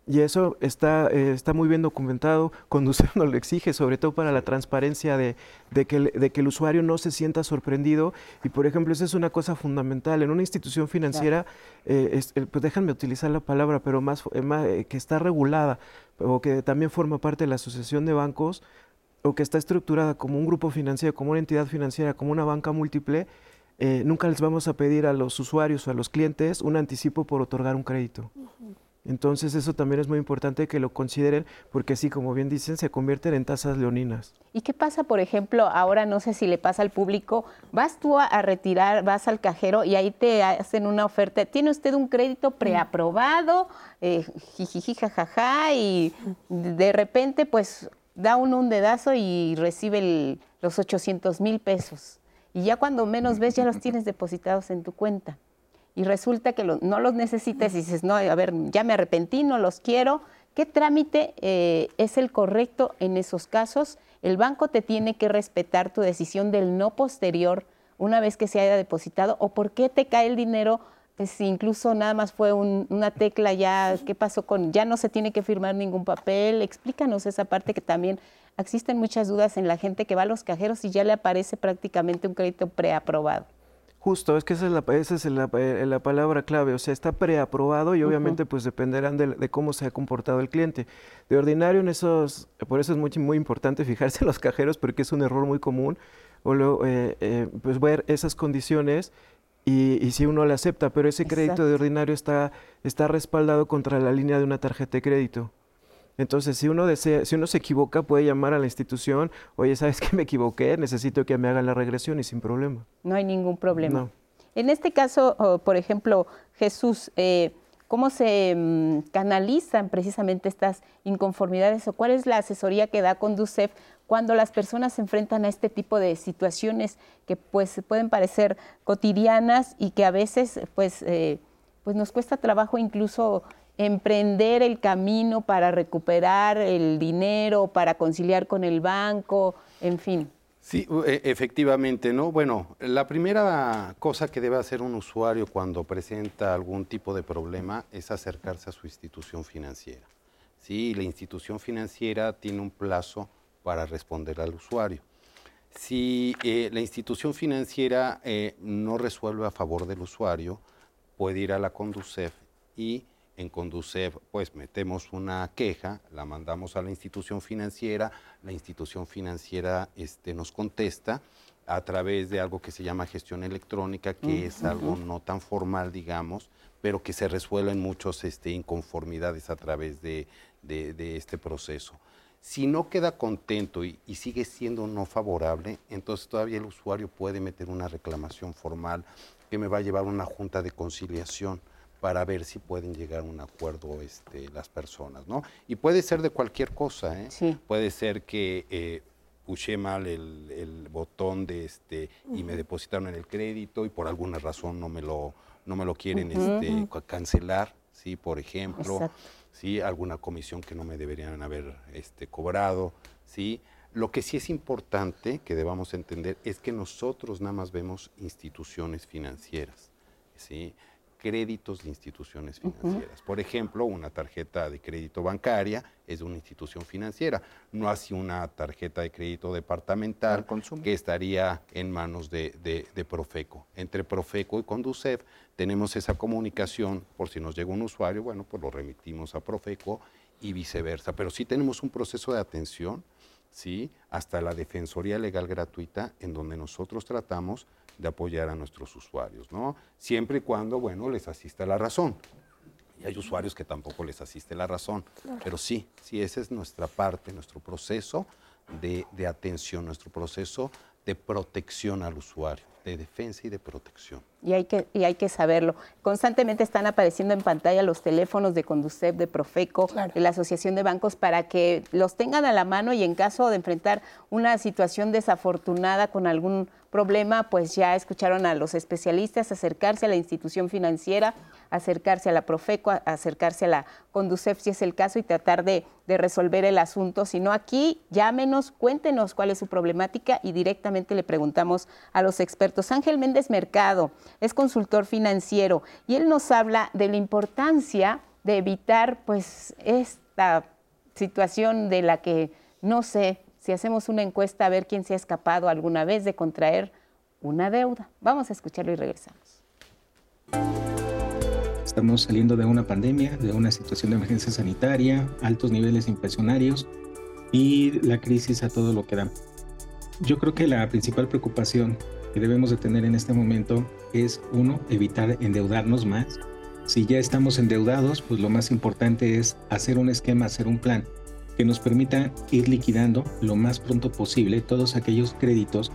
Y eso está, eh, está muy bien documentado, Conducir nos lo exige, sobre todo para la transparencia de, de, que, de, que, el usuario no se sienta sorprendido. Y por ejemplo, esa es una cosa fundamental. En una institución financiera, eh, eh, pues déjenme utilizar la palabra, pero más, que está regulada o que también forma parte de la Asociación de Bancos, o que está estructurada como un grupo financiero, como una entidad financiera, como una banca múltiple, eh, nunca les vamos a pedir a los usuarios o a los clientes un anticipo por otorgar un crédito. Entonces eso también es muy importante que lo consideren porque sí, como bien dicen, se convierten en tasas leoninas. ¿Y qué pasa, por ejemplo, ahora no sé si le pasa al público, vas tú a, retirar, vas al cajero y ahí te hacen una oferta, tiene usted un crédito preaprobado, eh, jijiji, jajaja, y de repente pues da uno un dedazo y recibe los 800 mil pesos. Y ya cuando menos ves ya los tienes depositados en tu cuenta y resulta que no los necesitas y dices, no, a ver, ya me arrepentí, no los quiero. ¿Qué trámite eh, es el correcto en esos casos? El banco te tiene que respetar tu decisión del no posterior una vez que se haya depositado o por qué te cae el dinero pues, si incluso nada más fue una tecla ya, ¿qué pasó con, ya no se tiene que firmar ningún papel? Explícanos esa parte que también existen muchas dudas en la gente que va a los cajeros y ya le aparece prácticamente un crédito preaprobado. Justo, es que esa es la, esa es la, eh, la palabra clave, o sea, está preaprobado y obviamente pues dependerán de, cómo se ha comportado el cliente. De ordinario en esos, por eso es muy, muy importante fijarse en los cajeros porque es un error muy común, o eh, eh, pues ver esas condiciones y, si uno le acepta, pero ese crédito de ordinario está, está respaldado contra la línea de una tarjeta de crédito. Entonces, si uno desea, si uno se equivoca, puede llamar a la institución, oye, ¿sabes qué me equivoqué? Necesito que me hagan la regresión y sin problema. No hay ningún problema. En este caso, por ejemplo, Jesús, eh, ¿cómo se mm, canalizan precisamente estas inconformidades o cuál es la asesoría que da Conducef cuando las personas se enfrentan a este tipo de situaciones que pues pueden parecer cotidianas y que a veces pues, eh, pues nos cuesta trabajo incluso emprender el camino para recuperar el dinero, para conciliar con el banco, en fin. Sí, e, efectivamente, ¿no? Bueno, la primera cosa que debe hacer un usuario cuando presenta algún tipo de problema es acercarse a su institución financiera. Sí, la institución financiera tiene un plazo para responder al usuario. Si eh, la institución financiera eh, no resuelve a favor del usuario, puede ir a la Conducef y en Conducef, pues metemos una queja, la mandamos a la institución financiera, la institución financiera este, nos contesta a través de algo que se llama gestión electrónica, que es algo no tan formal, digamos, pero que se resuelven muchas este, inconformidades a través de, este proceso. Si no queda contento y, y, sigue siendo no favorable, entonces todavía el usuario puede meter una reclamación formal que me va a llevar a una junta de conciliación para ver si pueden llegar a un acuerdo este, las personas, ¿no? Y puede ser de cualquier cosa, ¿eh? Sí. Puede ser que eh, puse mal el, botón de este y me depositaron en el crédito y por alguna razón no me lo, no me lo quieren este, cancelar, ¿sí? Por ejemplo, ¿sí? Alguna comisión que no me deberían haber este, cobrado, ¿sí? Lo que sí es importante que debamos entender es que nosotros nada más vemos instituciones financieras, ¿sí? Créditos de instituciones financieras. Por ejemplo, una tarjeta de crédito bancaria es de una institución financiera, no así una tarjeta de crédito departamental que estaría en manos de, Profeco. Entre Profeco y Conducef tenemos esa comunicación, por si nos llega un usuario, bueno, pues lo remitimos a Profeco y viceversa. Pero sí tenemos un proceso de atención, ¿sí? hasta la Defensoría Legal Gratuita, en donde nosotros tratamos de apoyar a nuestros usuarios, ¿no? Siempre y cuando, bueno, les asista la razón. Y hay usuarios que tampoco les asiste la razón. Pero sí, sí, esa es nuestra parte, nuestro proceso de, de atención, nuestro proceso de protección al usuario, de defensa y de protección. Y hay, que, y hay que saberlo. Constantemente están apareciendo en pantalla los teléfonos de Conducef, de Profeco, de la Asociación de Bancos, para que los tengan a la mano y en caso de enfrentar una situación desafortunada con algún problema, pues ya escucharon a los especialistas acercarse a la institución financiera, acercarse a la Profeco, acercarse a la Conducef si es el caso y tratar de, resolver el asunto. Si no, aquí llámenos, cuéntenos cuál es su problemática y directamente le preguntamos a los expertos. Ángel Méndez Mercado es consultor financiero y él nos habla de la importancia de evitar pues esta situación de la que no sé si hacemos una encuesta a ver quién se ha escapado alguna vez de contraer una deuda. Vamos a escucharlo y regresamos. Estamos saliendo de una pandemia, de una situación de emergencia sanitaria, altos niveles inflacionarios y la crisis a todo lo que da. Yo creo que la principal preocupación que debemos de tener en este momento es, uno, evitar endeudarnos más. Si ya estamos endeudados, pues lo más importante es hacer un esquema, hacer un plan que nos permita ir liquidando lo más pronto posible todos aquellos créditos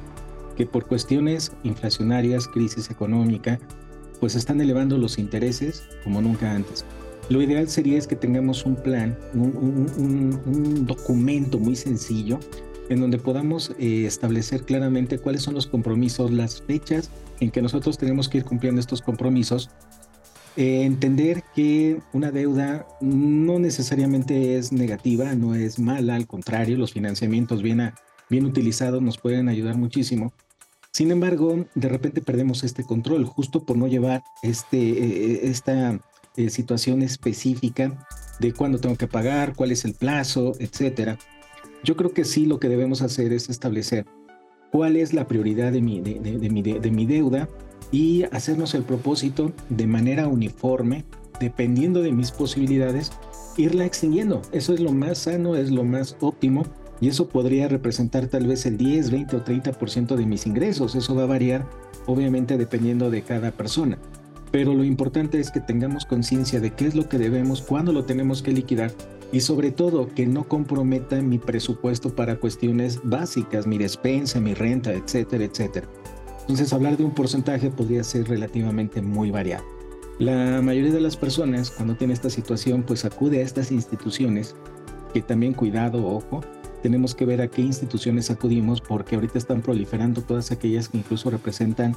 que por cuestiones inflacionarias, crisis económica, pues están elevando los intereses como nunca antes. Lo ideal sería es que tengamos un plan, un, documento muy sencillo en donde podamos eh, establecer claramente cuáles son los compromisos, las fechas en que nosotros tenemos que ir cumpliendo estos compromisos. Eh, entender que una deuda no necesariamente es negativa, no es mala, al contrario, los financiamientos bien, bien utilizados nos pueden ayudar muchísimo. Sin embargo, de repente perdemos este control justo por no llevar este, eh, esta eh, situación específica de cuándo tengo que pagar, cuál es el plazo, etcétera. Yo creo que sí lo que debemos hacer es establecer cuál es la prioridad de mi, de, mi, de mi deuda y hacernos el propósito de manera uniforme, dependiendo de mis posibilidades, irla extinguiendo. Eso es lo más sano, es lo más óptimo y eso podría representar tal vez el 10, 20 o 30% de mis ingresos. Eso va a variar obviamente dependiendo de cada persona pero lo importante es que tengamos conciencia de qué es lo que debemos, cuándo lo tenemos que liquidar y sobre todo que no comprometa mi presupuesto para cuestiones básicas, mi despensa, mi renta, etcétera, etcétera. Entonces hablar de un porcentaje podría ser relativamente muy variado. La mayoría de las personas cuando tiene esta situación pues acude a estas instituciones que también cuidado, ojo, tenemos que ver a qué instituciones acudimos porque ahorita están proliferando todas aquellas que incluso representan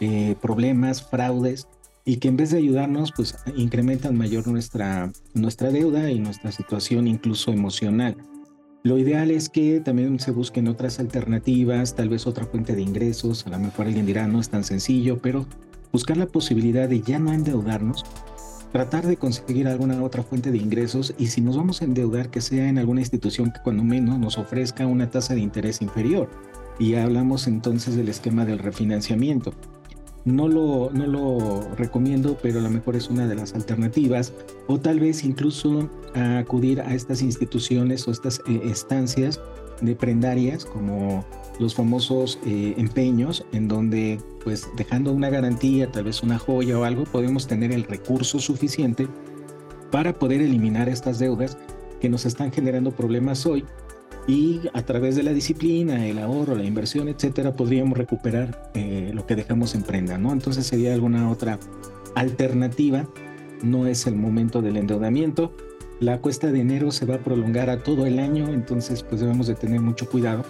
eh, problemas, fraudes y que en vez de ayudarnos, pues incrementan mayor nuestra, nuestra deuda y nuestra situación incluso emocional. Lo ideal es que también se busquen otras alternativas, tal vez otra fuente de ingresos, a lo mejor alguien dirá no es tan sencillo, pero buscar la posibilidad de ya no endeudarnos, tratar de conseguir alguna otra fuente de ingresos y si nos vamos a endeudar que sea en alguna institución que cuando menos nos ofrezca una tasa de interés inferior. Y hablamos entonces del esquema del refinanciamiento. No lo, no lo recomiendo, pero a lo mejor es una de las alternativas. O tal vez incluso acudir a estas instituciones o estas eh, estancias de prendarias como los famosos eh, empeños en donde pues dejando una garantía, tal vez una joya o algo, podemos tener el recurso suficiente para poder eliminar estas deudas que nos están generando problemas hoy y a través de la disciplina, el ahorro, la inversión, etcétera, podríamos recuperar eh, lo que dejamos en prenda, ¿no? Entonces sería alguna otra alternativa. No es el momento del endeudamiento. La cuesta de enero se va a prolongar a todo el año, entonces pues debemos de tener mucho cuidado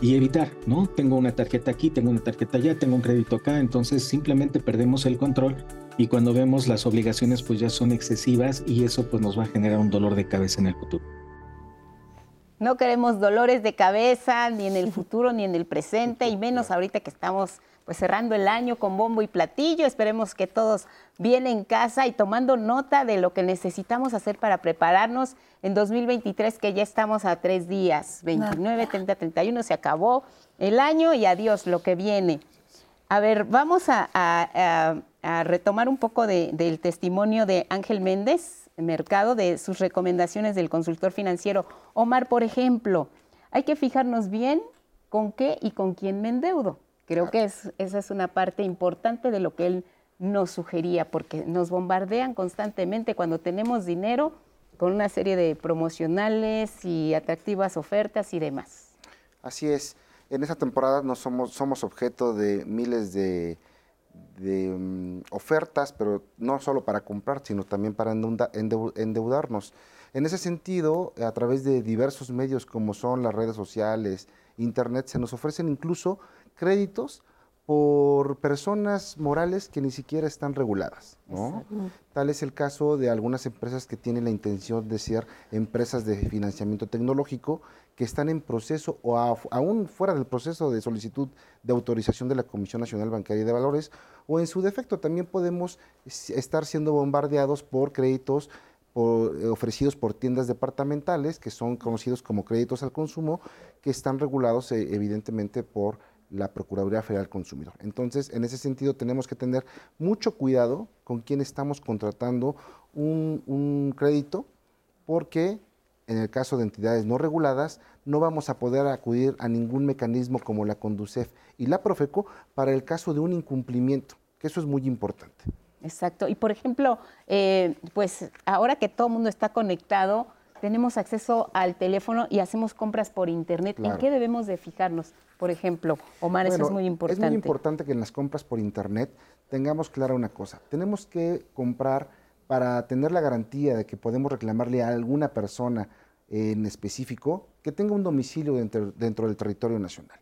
y evitar, ¿no? Tengo una tarjeta aquí, tengo una tarjeta allá, tengo un crédito acá, entonces simplemente perdemos el control y cuando vemos las obligaciones pues ya son excesivas y eso pues nos va a generar un dolor de cabeza en el futuro. No queremos dolores de cabeza ni en el futuro ni en el presente y menos ahorita que estamos pues cerrando el año con bombo y platillo. Esperemos que todos bien en casa y tomando nota de lo que necesitamos hacer para prepararnos en 2023 que ya estamos a tres días, 29, 30, 31, se acabó el año y adiós lo que viene. A ver, vamos a, retomar un poco del testimonio de Ángel Méndez, mercado de sus recomendaciones del consultor financiero. Omar, por ejemplo, hay que fijarnos bien con qué y con quién me endeudo. Creo que esa es una parte importante de lo que él nos sugería, porque nos bombardean constantemente cuando tenemos dinero con una serie de promocionales y atractivas ofertas y demás. Así es. En esta temporada no somos, somos objeto de miles de de mm, ofertas, pero no solo para comprar, sino también para endeudarnos. En ese sentido, a través de diversos medios como son las redes sociales, Internet, se nos ofrecen incluso créditos por personas morales que ni siquiera están reguladas. Tal es el caso de algunas empresas que tienen la intención de ser empresas de financiamiento tecnológico que están en proceso o aún fuera del proceso de solicitud de autorización de la Comisión Nacional Bancaria de Valores o en su defecto también podemos estar siendo bombardeados por créditos ofrecidos por tiendas departamentales que son conocidos como créditos al consumo que están regulados eh, evidentemente por la Procuraduría Federal Consumidor. Entonces, en ese sentido, tenemos que tener mucho cuidado con quién estamos contratando un, crédito, porque en el caso de entidades no reguladas, no vamos a poder acudir a ningún mecanismo como la Conducef y la Profeco para el caso de un incumplimiento, que eso es muy importante. Exacto. Y por ejemplo, eh, pues ahora que todo el mundo está conectado, tenemos acceso al teléfono y hacemos compras por internet. ¿En qué debemos de fijarnos? Por ejemplo, Omar, eso es muy importante. Es muy importante que en las compras por internet tengamos clara una cosa. Tenemos que comprar para tener la garantía de que podemos reclamarle a alguna persona en específico que tenga un domicilio dentro, dentro del territorio nacional.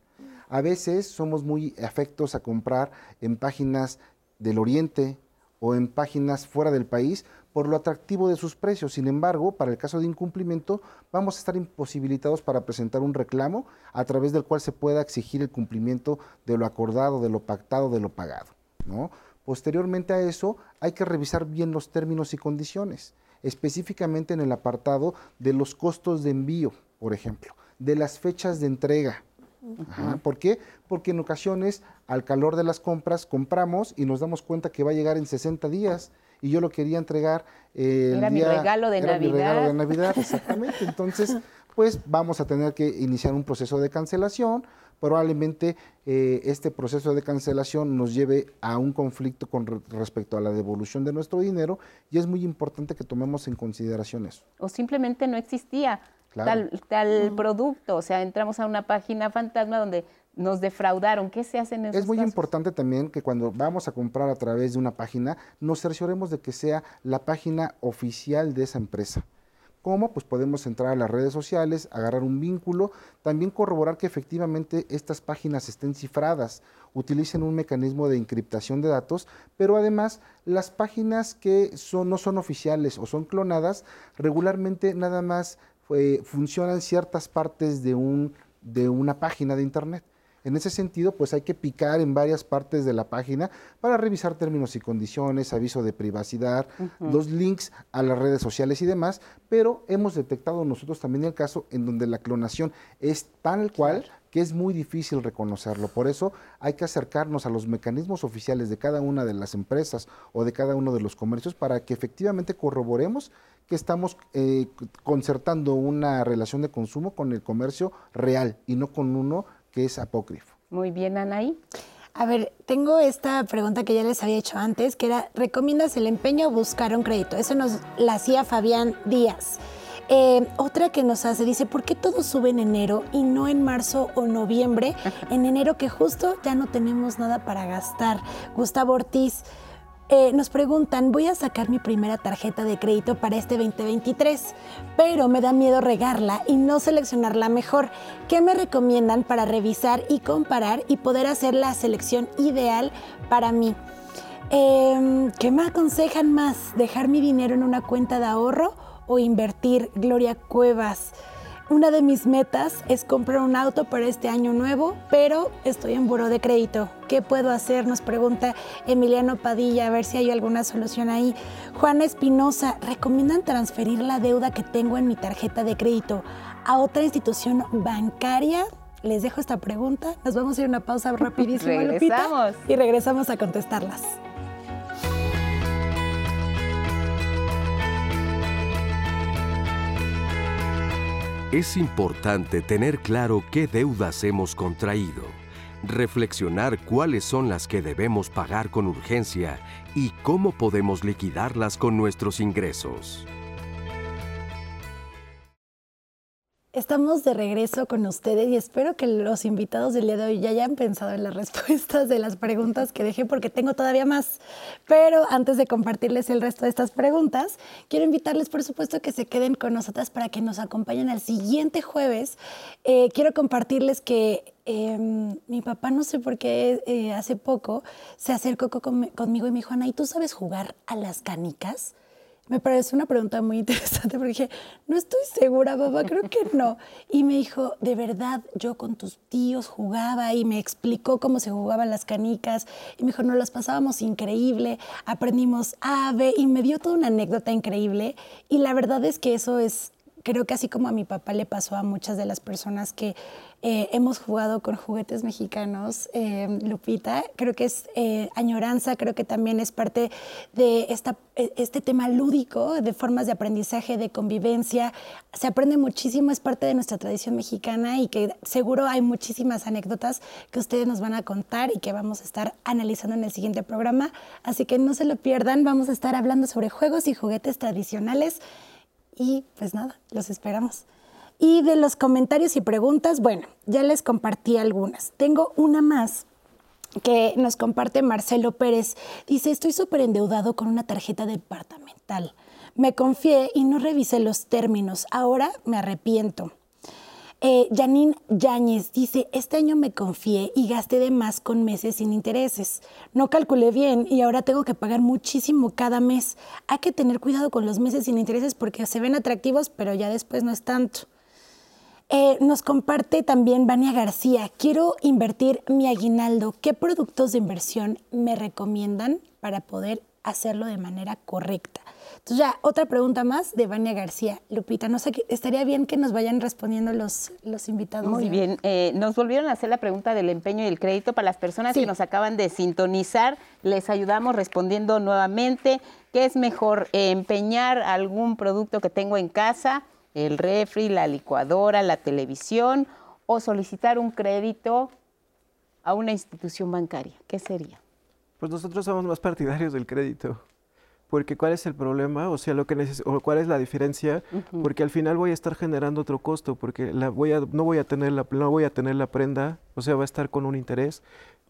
A veces somos muy afectos a comprar en páginas del oriente o en páginas fuera del país por lo atractivo de sus precios. Sin embargo, para el caso de incumplimiento, vamos a estar imposibilitados para presentar un reclamo a través del cual se pueda exigir el cumplimiento de lo acordado, de lo pactado, de lo pagado. ¿no? Posteriormente a eso, hay que revisar bien los términos y condiciones, específicamente en el apartado de los costos de envío, por ejemplo, de las fechas de entrega. ¿Por qué? Porque en ocasiones, al calor de las compras, compramos y nos damos cuenta que va a llegar en 60 días y yo lo quería entregar. Eh, era mi regalo de Navidad. Mi regalo de Navidad, exactamente. Entonces, pues vamos a tener que iniciar un proceso de cancelación. Probablemente eh, este proceso de cancelación nos lleve a un conflicto con respecto a la devolución de nuestro dinero y es muy importante que tomemos en consideración eso. O simplemente no existía tal, tal producto, o sea, entramos a una página fantasma donde nos defraudaron. ¿Qué se hace en esos Es muy importante también que cuando vamos a comprar a través de una página, nos cercioremos de que sea la página oficial de esa empresa. ¿Cómo? Pues podemos entrar a las redes sociales, agarrar un vínculo, también corroborar que efectivamente estas páginas estén cifradas, utilicen un mecanismo de encriptación de datos, pero además las páginas que son, no son oficiales o son clonadas, regularmente nada más eh, funcionan ciertas partes de, un, de una página de Internet. En ese sentido, pues hay que picar en varias partes de la página para revisar términos y condiciones, aviso de privacidad, los links a las redes sociales y demás, pero hemos detectado nosotros también el caso en donde la clonación es tal cual que es muy difícil reconocerlo. Por eso hay que acercarnos a los mecanismos oficiales de cada una de las empresas o de cada uno de los comercios para que efectivamente corroboremos que estamos eh, concertando una relación de consumo con el comercio real y no con uno que es apócrifo. Muy bien, Anaí. A ver, tengo esta pregunta que ya les había hecho antes, que era, ¿recomiendas el empeño o buscar un crédito? Eso nos la hacía Fabián Díaz. Eh, otra que nos hace, dice, ¿por qué todo sube en enero y no en marzo o noviembre? En enero que justo ya no tenemos nada para gastar. Gustavo Ortiz. Eh, nos preguntan, voy a sacar mi primera tarjeta de crédito para este 2023, pero me da miedo regarla y no seleccionarla mejor. ¿Qué me recomiendan para revisar y comparar y poder hacer la selección ideal para mí? Em, ¿Qué me aconsejan más? ¿Dejar mi dinero en una cuenta de ahorro o invertir? Gloria Cuevas. Una de mis metas es comprar un auto para este año nuevo, pero estoy en buro de crédito. ¿Qué puedo hacer? Nos pregunta Emiliano Padilla, a ver si hay alguna solución ahí. Juana Espinosa, ¿recomiendan transferir la deuda que tengo en mi tarjeta de crédito a otra institución bancaria? Les dejo esta pregunta. Nos vamos a ir a una pausa rapidísima, regresamos. y regresamos a contestarlas. Es importante tener claro qué deudas hemos contraído, reflexionar cuáles son las que debemos pagar con urgencia y cómo podemos liquidarlas con nuestros ingresos. Estamos de regreso con ustedes y espero que los invitados del día de hoy ya hayan pensado en las respuestas de las preguntas que dejé porque tengo todavía más. Pero antes de compartirles el resto de estas preguntas, quiero invitarles por supuesto que se queden con nosotras para que nos acompañen al siguiente jueves. Eh, quiero compartirles que em, mi papá, no sé por qué, eh, hace poco se acercó conmigo y me dijo, Ana, ¿y tú sabes jugar a las canicas? Me parece una pregunta muy interesante porque dije, no estoy segura, papá, creo que no. Y me dijo, de verdad, yo con tus tíos jugaba y me explicó cómo se jugaban las canicas. Y me dijo, nos las pasábamos increíble, aprendimos A, y me dio toda una anécdota increíble. Y la verdad es que eso es creo que así como a mi papá le pasó a muchas de las personas que eh, hemos jugado con juguetes mexicanos, eh, Lupita, creo que es eh, añoranza, creo que también es parte de esta, e, este tema lúdico, de formas de aprendizaje, de convivencia. Se aprende muchísimo, es parte de nuestra tradición mexicana y que seguro hay muchísimas anécdotas que ustedes nos van a contar y que vamos a estar analizando en el siguiente programa. Así que no se lo pierdan, vamos a estar hablando sobre juegos y juguetes tradicionales y pues nada, los esperamos. Y de los comentarios y preguntas, bueno, ya les compartí algunas. Tengo una más que nos comparte Marcelo Pérez. Dice, estoy súper endeudado con una tarjeta departamental. Me confié y no revisé los términos. Ahora me arrepiento. Eh, Janine Yáñez dice, este año me confié y gasté de más con meses sin intereses. No calculé bien y ahora tengo que pagar muchísimo cada mes. Hay que tener cuidado con los meses sin intereses porque se ven atractivos, pero ya después no es tanto. Eh, nos comparte también Vania García, quiero invertir mi aguinaldo. ¿Qué productos de inversión me recomiendan para poder hacerlo de manera correcta? Entonces ya, otra pregunta más de Vania García. Lupita, no sé, estaría bien que nos vayan respondiendo los, los invitados. Muy bien, eh, nos volvieron a hacer la pregunta del empeño y el crédito para las personas que nos acaban de sintonizar. Les ayudamos respondiendo nuevamente. ¿Qué es mejor, empeñar algún producto que tengo en casa, el refri, la licuadora, la televisión, o solicitar un crédito a una institución bancaria? ¿Qué sería? Pues nosotros somos más partidarios del crédito porque cuál es el problema, o sea, lo que o cuál es la diferencia, porque al final voy a estar generando otro costo, porque la voy a, no voy a tener la no voy a tener la prenda, o sea, va a estar con un interés.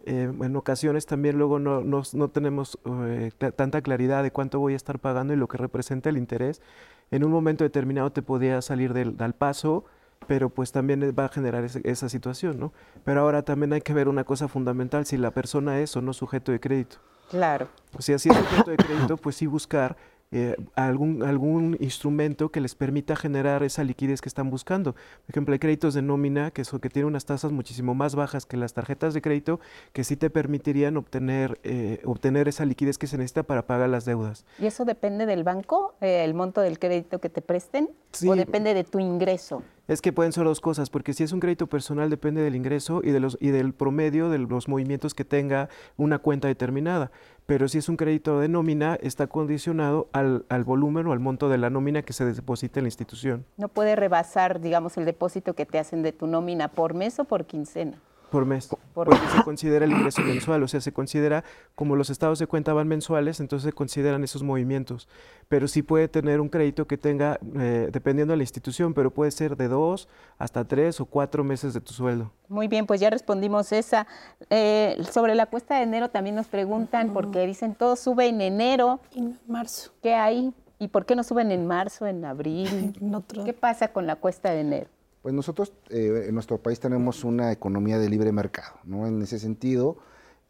Eh, en ocasiones también luego no, no, tenemos eh, tanta claridad de cuánto voy a estar pagando y lo que representa el interés. En un momento determinado te podía salir del, del paso, pero pues también va a generar esa situación, ¿no? Pero ahora también hay que ver una cosa fundamental, si la persona es o no sujeto de crédito. Claro. O sea, si es sujeto de crédito, pues sí buscar eh, algún, algún instrumento que les permita generar esa liquidez que están buscando. Por ejemplo, hay créditos de nómina que, son, que tienen unas tasas muchísimo más bajas que las tarjetas de crédito que sí te permitirían obtener, eh, obtener esa liquidez que se necesita para pagar las deudas. ¿Y eso depende del banco, eh, el monto del crédito que te presten? ¿O depende de tu ingreso? Es que pueden ser dos cosas, porque si es un crédito personal depende del ingreso y, de los, y del promedio de los movimientos que tenga una cuenta determinada. Pero si es un crédito de nómina, está condicionado al, al volumen o al monto de la nómina que se deposita en la institución. No puede rebasar, digamos, el depósito que te hacen de tu nómina por mes o por quincena. Por mes, porque se considera el ingreso mensual, o sea, se considera como los estados de cuenta van mensuales, entonces se consideran esos movimientos. Pero sí puede tener un crédito que tenga, eh, dependiendo de la institución, pero puede ser de dos hasta tres o cuatro meses de tu sueldo. Muy bien, pues ya respondimos esa. Eh, sobre la cuesta de enero también nos preguntan, porque dicen todo sube en enero. Y marzo. ¿Qué hay? ¿Y por qué no suben en marzo, en abril? ¿Qué pasa con la cuesta de enero? Pues nosotros eh, en nuestro país tenemos una economía de libre mercado, ¿no? En ese sentido,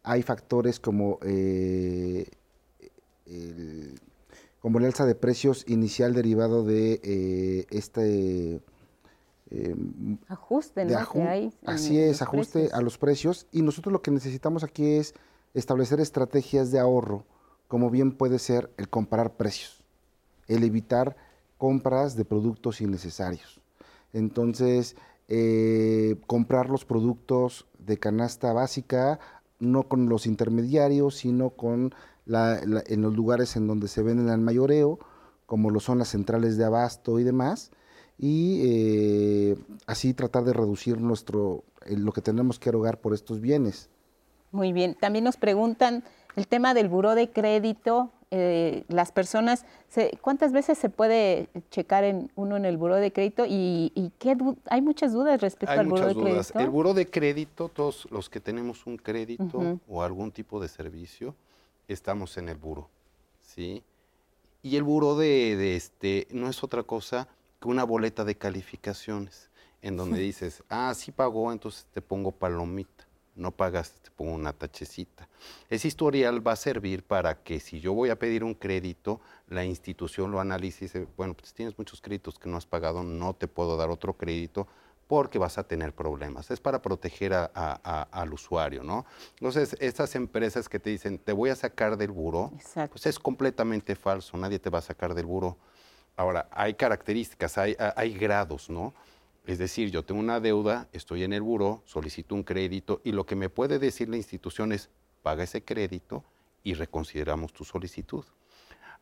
hay factores como, eh, el, como el alza de precios inicial derivado de eh, este... ajuste, ¿no? así es, ajuste a los precios. Y nosotros lo que necesitamos aquí es establecer estrategias de ahorro, como bien puede ser el comparar precios, el evitar compras de productos innecesarios. Entonces, eh, comprar los productos de canasta básica, no con los intermediarios, sino con en los lugares en donde se venden al mayoreo, como lo son las centrales de abasto y demás, y eh, así tratar de reducir nuestro lo que tenemos que erogar por estos bienes. Muy bien. También nos preguntan el tema del buró de crédito eh, las personas, ¿cuántas veces se puede checar en, uno en el buró de crédito? Y, qué hay muchas dudas respecto al buró de crédito. El buró de crédito, todos los que tenemos un crédito o algún tipo de servicio, estamos en el buró, ¿sí? Y el buró de, este no es otra cosa que una boleta de calificaciones, en donde dices, ah, sí pagó, entonces te pongo palomita no pagaste, te pongo una tachecita. Ese historial va a servir para que si yo voy a pedir un crédito, la institución lo analice y dice, bueno, pues tienes muchos créditos que no has pagado, no te puedo dar otro crédito porque vas a tener problemas. Es para proteger al usuario, ¿no? Entonces, estas empresas que te dicen, te voy a sacar del buro, pues es completamente falso, nadie te va a sacar del buro. Ahora, hay características, hay, hay grados, ¿no? Es decir, yo tengo una deuda, estoy en el buró, solicito un crédito y lo que me puede decir la institución es, paga ese crédito y reconsideramos tu solicitud.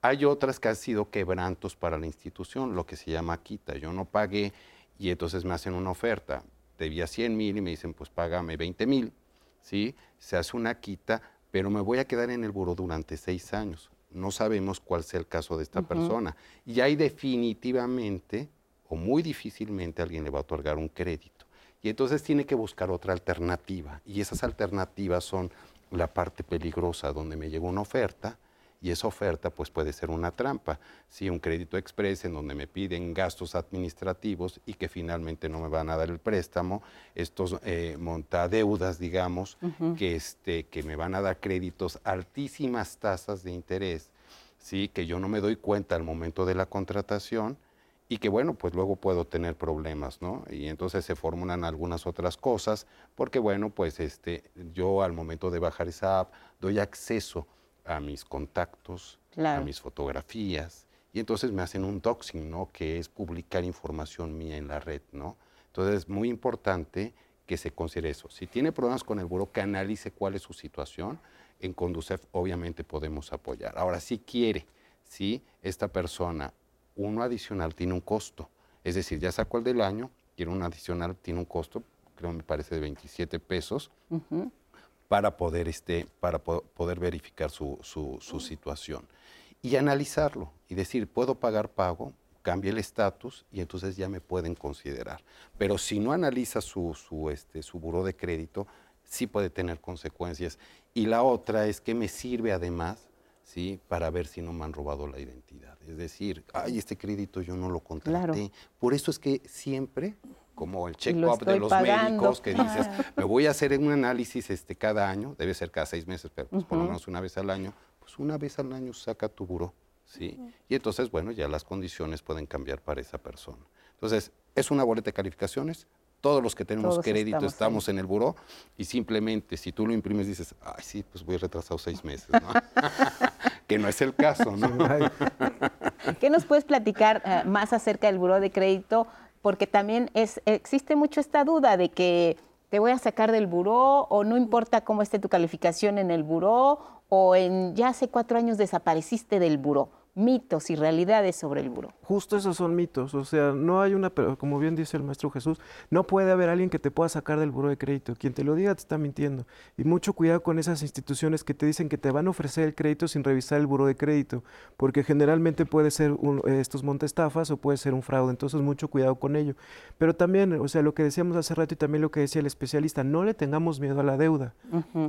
Hay otras que han sido quebrantos para la institución, lo que se llama quita. Yo no pagué y entonces me hacen una oferta. Debía 100 mil y me dicen, pues págame 20 mil. ¿sí? Se hace una quita, pero me voy a quedar en el buró durante seis años. No sabemos cuál sea el caso de esta persona. Y ahí definitivamente o muy difícilmente alguien le va a otorgar un crédito. Y entonces tiene que buscar otra alternativa. Y esas alternativas son la parte peligrosa, donde me llega una oferta y esa oferta pues puede ser una trampa. Si un crédito express en donde me piden gastos administrativos y que finalmente no me van a dar el préstamo, estos eh, montadeudas, digamos, que, este, que me van a dar créditos altísimas tasas de interés, ¿sí? que yo no me doy cuenta al momento de la contratación y que bueno, pues luego puedo tener problemas, ¿no? Y entonces se formulan algunas otras cosas, porque bueno, pues este, yo al momento de bajar esa app doy acceso a mis contactos, a mis fotografías, y entonces me hacen un doxing, ¿no? Que es publicar información mía en la red, ¿no? Entonces es muy importante que se considere eso. Si tiene problemas con el buro, que analice cuál es su situación. En Conducef obviamente podemos apoyar. Ahora, si quiere, si esta persona uno adicional tiene un costo. Es decir, ya sacó el del año, quiere un adicional, tiene un costo, creo me parece de 27 pesos, para, poder, este, para poder verificar su, situación. Y analizarlo y decir, puedo pagar pago, cambie el estatus y entonces ya me pueden considerar. Pero si no analiza su, su, este, su buró de crédito, sí puede tener consecuencias. Y la otra es que me sirve además ¿sí? para ver si no me han robado la identidad. Es decir, ay, este crédito yo no lo contraté. Por eso es que siempre, como el check-up de los médicos, que dices, me voy a hacer un análisis este, cada año, debe ser cada seis meses, pero pues, por lo menos una vez al año, pues una vez al año saca tu buró. ¿sí? Y entonces, bueno, ya las condiciones pueden cambiar para esa persona. Entonces, es una boleta de calificaciones, todos los que tenemos crédito estamos, en el buró y simplemente si tú lo imprimes dices, ay, sí, pues voy retrasado seis meses, ¿no? que no es el caso, ¿no? ¿Qué nos puedes platicar eh, más acerca del buró de crédito? Porque también es, existe mucho esta duda de que te voy a sacar del buró o no importa cómo esté tu calificación en el buró o en ya hace cuatro años desapareciste del buró mitos y realidades sobre el buró. Justo esos son mitos, o sea, no hay una, pero como bien dice el maestro Jesús, no puede haber alguien que te pueda sacar del buró de crédito. Quien te lo diga te está mintiendo. Y mucho cuidado con esas instituciones que te dicen que te van a ofrecer el crédito sin revisar el buró de crédito, porque generalmente puede ser un, estos montestafas o puede ser un fraude, entonces mucho cuidado con ello. Pero también, o sea, lo que decíamos hace rato y también lo que decía el especialista, no le tengamos miedo a la deuda.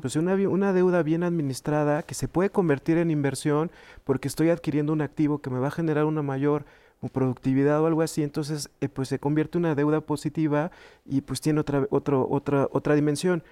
Pues una, una deuda bien administrada que se puede convertir en inversión porque estoy adquiriendo un activo que me va a generar una mayor productividad o algo así, entonces eh, pues se convierte en una deuda positiva y pues tiene otra, otra, otra, otra dimensión.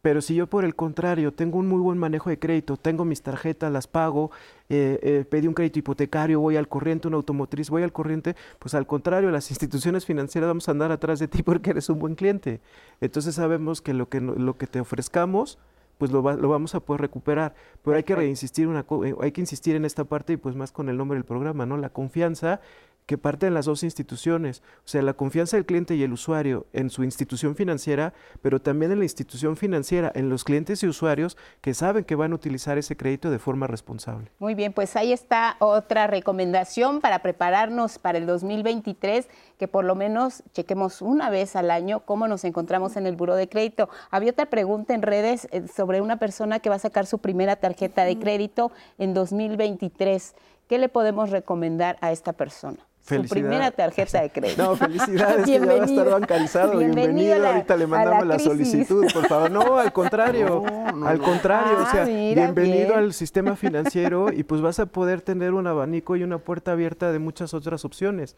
Pero si yo por el contrario tengo un muy buen manejo de crédito, tengo mis tarjetas, las pago, eh, eh, pedí un crédito hipotecario, voy al corriente, una automotriz, voy al corriente, pues al contrario, las instituciones financieras vamos a andar atrás de ti porque eres un buen cliente. Entonces sabemos que lo que, lo que te ofrezcamos, pues lo, lo, vamos a poder recuperar. Pero hay que reinsistir una, eh, hay que insistir en esta parte y pues más con el nombre del programa, ¿no? La confianza que parte en las dos instituciones, o sea, la confianza del cliente y el usuario en su institución financiera, pero también en la institución financiera, en los clientes y usuarios que saben que van a utilizar ese crédito de forma responsable. Muy bien, pues ahí está otra recomendación para prepararnos para el 2023, que por lo menos chequemos una vez al año cómo nos encontramos en el buro de crédito. Había otra pregunta en redes eh, sobre una persona que va a sacar su primera tarjeta de crédito en 2023. ¿Qué le podemos recomendar a esta persona? Su primera tarjeta de crédito. No, felicidades, que ya va a estar bancarizado. Bienvenido. Ahorita le mandamos la, solicitud, por favor. No, al contrario. al contrario, o sea, ah, bienvenido al sistema financiero y pues vas a poder tener un abanico y una puerta abierta de muchas otras opciones.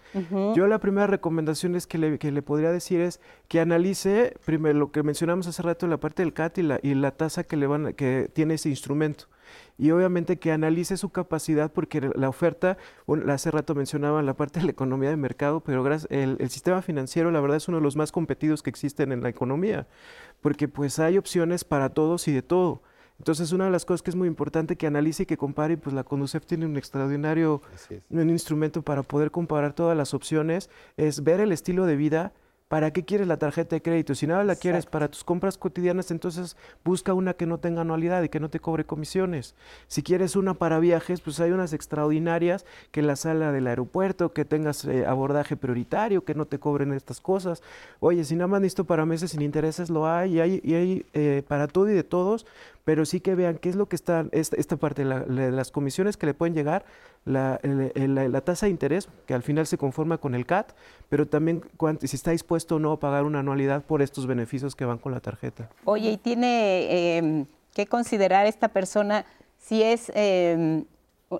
Yo la primera recomendación es que le, que le podría decir es que analice primero lo que mencionamos hace rato la parte del CAT y la, y la tasa que le van que tiene ese instrumento y obviamente que analice su capacidad porque la oferta, hace rato mencionaba la parte de la economía de mercado, pero el, el, sistema financiero la verdad es uno de los más competidos que existen en la economía, porque pues hay opciones para todos y de todo. Entonces, una de las cosas que es muy importante que analice y que compare, pues la Conducef tiene un extraordinario un instrumento para poder comparar todas las opciones, es ver el estilo de vida ¿Para qué quieres la tarjeta de crédito? Si nada la quieres para tus compras cotidianas, entonces busca una que no tenga anualidad y que no te cobre comisiones. Si quieres una para viajes, pues hay unas extraordinarias que la sala del aeropuerto, que tengas eh, abordaje prioritario, que no te cobren estas cosas. Oye, si nada más listo para meses sin intereses, lo hay y hay, y hay eh, para todo y de todos, pero sí que vean qué es lo que está, esta, esta parte, de las comisiones que le pueden llegar, la, la, tasa de interés, que al final se conforma con el CAT, pero también si está dispuesto o no a pagar una anualidad por estos beneficios que van con la tarjeta. Oye, y tiene em, que considerar esta persona si es em,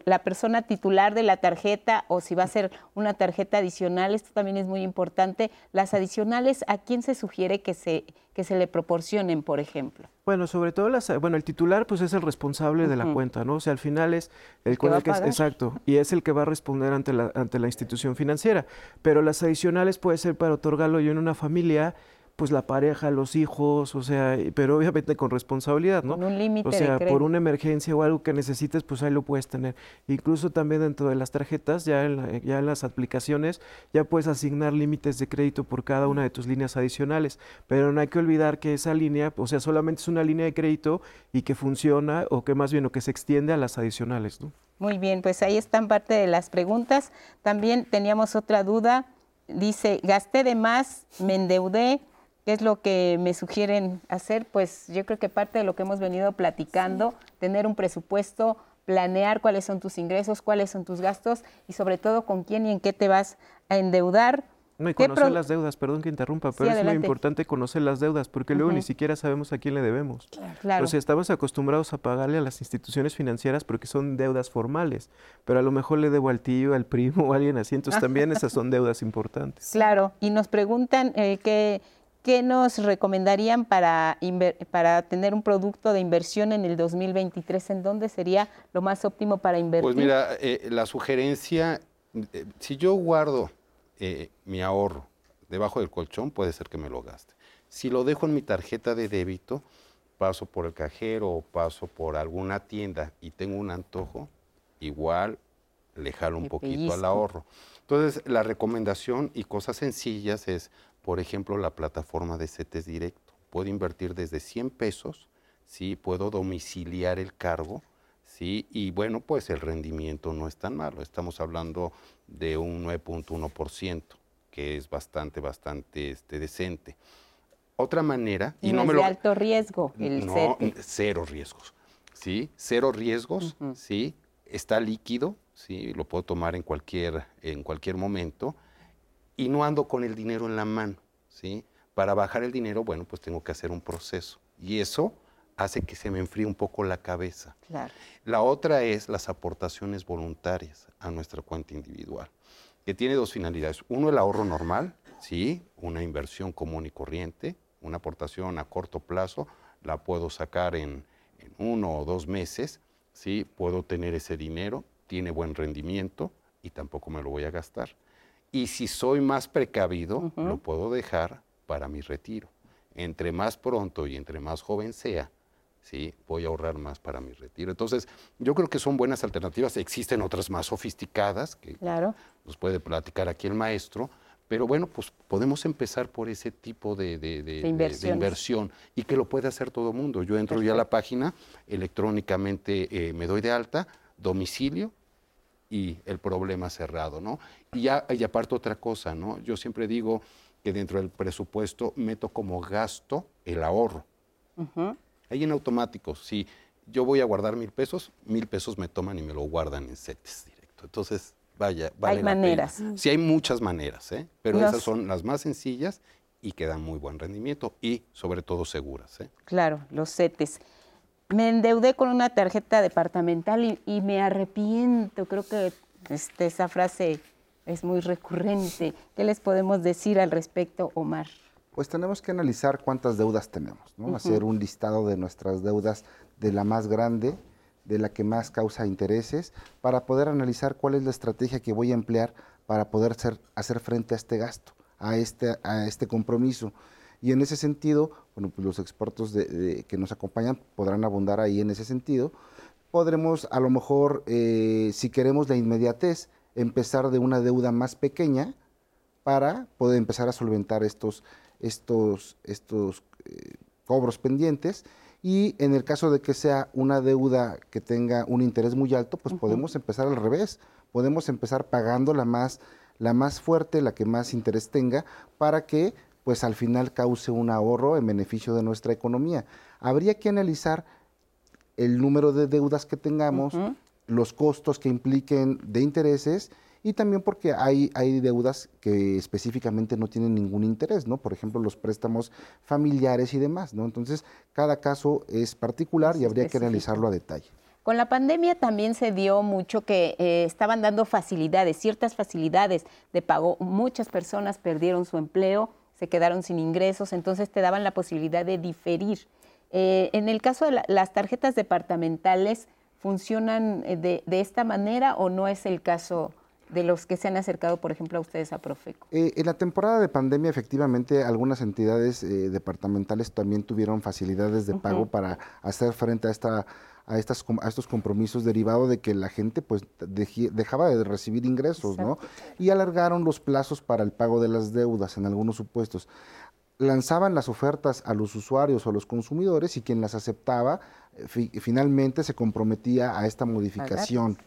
la persona titular de la tarjeta o si va a ser una tarjeta adicional, esto también es muy importante. Las adicionales, ¿a quién se sugiere que se, que se le proporcionen, por ejemplo? Bueno, sobre todo las, bueno, el titular pues es el responsable de la cuenta, ¿no? O sea, al final es el, que, es, exacto, y es el que va a responder ante la, ante la institución financiera. Pero las adicionales puede ser para otorgarlo yo en una familia, pues la pareja, los hijos, o sea, pero obviamente con responsabilidad, ¿no? Con un límite. O sea, por una emergencia o algo que necesites, pues ahí lo puedes tener. Incluso también dentro de las tarjetas, ya en, ya en las aplicaciones, ya puedes asignar límites de crédito por cada una de tus líneas adicionales. Pero no hay que olvidar que esa línea, o sea, solamente es una línea de crédito y que funciona, o que más bien, o que se extiende a las adicionales, ¿no? Muy bien, pues ahí están parte de las preguntas. También teníamos otra duda. Dice, gasté de más, me endeudé, ¿Qué es lo que me sugieren hacer? Pues yo creo que parte de lo que hemos venido platicando, tener un presupuesto, planear cuáles son tus ingresos, cuáles son tus gastos y sobre todo con quién y en qué te vas a endeudar. No, y conocer las deudas, perdón que interrumpa, pero es muy importante conocer las deudas, porque luego ni siquiera sabemos a quién le debemos. Claro. O sea, estamos acostumbrados a pagarle a las instituciones financieras porque son deudas formales, pero a lo mejor le debo al tío, al primo o a alguien así, entonces también esas son deudas importantes. Claro, y nos preguntan eh, qué ¿Qué nos recomendarían para, para tener un producto de inversión en el 2023? ¿En dónde sería lo más óptimo para invertir? Pues mira, eh, la sugerencia, eh, si yo guardo eh, mi ahorro debajo del colchón, puede ser que me lo gaste. Si lo dejo en mi tarjeta de débito, paso por el cajero o paso por alguna tienda y tengo un antojo, igual le jalo un poquito al ahorro. Entonces, la recomendación y cosas sencillas es por ejemplo, la plataforma de CETES Directo. Puedo invertir desde 100 pesos, ¿sí? puedo domiciliar el cargo, ¿sí? y bueno, pues el rendimiento no es tan malo. Estamos hablando de un 9.1%, que es bastante, bastante este, decente. Otra manera... Y, no, me de alto riesgo el no, cero riesgos, ¿sí? Cero riesgos, ¿sí? Está líquido, ¿sí? Lo puedo tomar en cualquier, en cualquier momento y no ando con el dinero en la mano, ¿sí? Para bajar el dinero, bueno, pues tengo que hacer un proceso. Y eso hace que se me enfríe un poco la cabeza. La otra es las aportaciones voluntarias a nuestra cuenta individual, que tiene dos finalidades. Uno, el ahorro normal, ¿sí? Una inversión común y corriente, una aportación a corto plazo, la puedo sacar en, en uno o dos meses, ¿sí? Puedo tener ese dinero, tiene buen rendimiento y tampoco me lo voy a gastar. Y si soy más precavido, lo puedo dejar para mi retiro. Entre más pronto y entre más joven sea, ¿sí? voy a ahorrar más para mi retiro. Entonces, yo creo que son buenas alternativas. Existen otras más sofisticadas que nos puede platicar aquí el maestro. Pero bueno, pues podemos empezar por ese tipo de, inversión y que lo puede hacer todo el mundo. Yo entro ya a la página, electrónicamente eh, me doy de alta, domicilio, y el problema cerrado, ¿no? Y ya, y aparte otra cosa, ¿no? Yo siempre digo que dentro del presupuesto meto como gasto el ahorro. Ahí en automático, si yo voy a guardar mil pesos, mil pesos me toman y me lo guardan en CETES directo. Entonces, vaya, vale Hay maneras. Sí, hay muchas maneras, ¿eh? Pero esas son las más sencillas y que dan muy buen rendimiento y sobre todo seguras. ¿eh? Claro, los CETES me endeudé con una tarjeta departamental y, me arrepiento. Creo que este, esa frase es muy recurrente. ¿Qué les podemos decir al respecto, Omar? Pues tenemos que analizar cuántas deudas tenemos, ¿no? hacer un listado de nuestras deudas de la más grande, de la que más causa intereses, para poder analizar cuál es la estrategia que voy a emplear para poder hacer frente a este gasto, a este, a este compromiso. Y en ese sentido, bueno, pues los expertos que nos acompañan podrán abundar ahí en ese sentido. Podremos, a lo mejor, eh, si queremos la inmediatez, empezar de una deuda más pequeña para poder empezar a solventar estos, estos, estos eh, cobros pendientes. Y en el caso de que sea una deuda que tenga un interés muy alto, pues podemos empezar al revés. Podemos empezar pagando la más, la más fuerte, la que más interés tenga, para que pues al final cause un ahorro en beneficio de nuestra economía. Habría que analizar el número de deudas que tengamos, los costos que impliquen de intereses y también porque hay, hay deudas que específicamente no tienen ningún interés, ¿no? Por ejemplo, los préstamos familiares y demás, ¿no? Entonces, cada caso es particular y habría que analizarlo a detalle. Con la pandemia también se dio mucho que eh, estaban dando facilidades, ciertas facilidades de pago. Muchas personas perdieron su empleo, se quedaron sin ingresos, entonces te daban la posibilidad de diferir. Eh, en el caso de las tarjetas departamentales, ¿funcionan eh, de, de, esta manera o no es el caso de los que se han acercado, por ejemplo, a ustedes a Profeco? Eh, en la temporada de pandemia, efectivamente, algunas entidades eh, departamentales también tuvieron facilidades de pago para hacer frente a esta a, estas, a estos compromisos derivados de que la gente pues dejaba de recibir ingresos, ¿no? Y alargaron los plazos para el pago de las deudas en algunos supuestos. Lanzaban las ofertas a los usuarios o a los consumidores y quien las aceptaba finalmente se comprometía a esta modificación.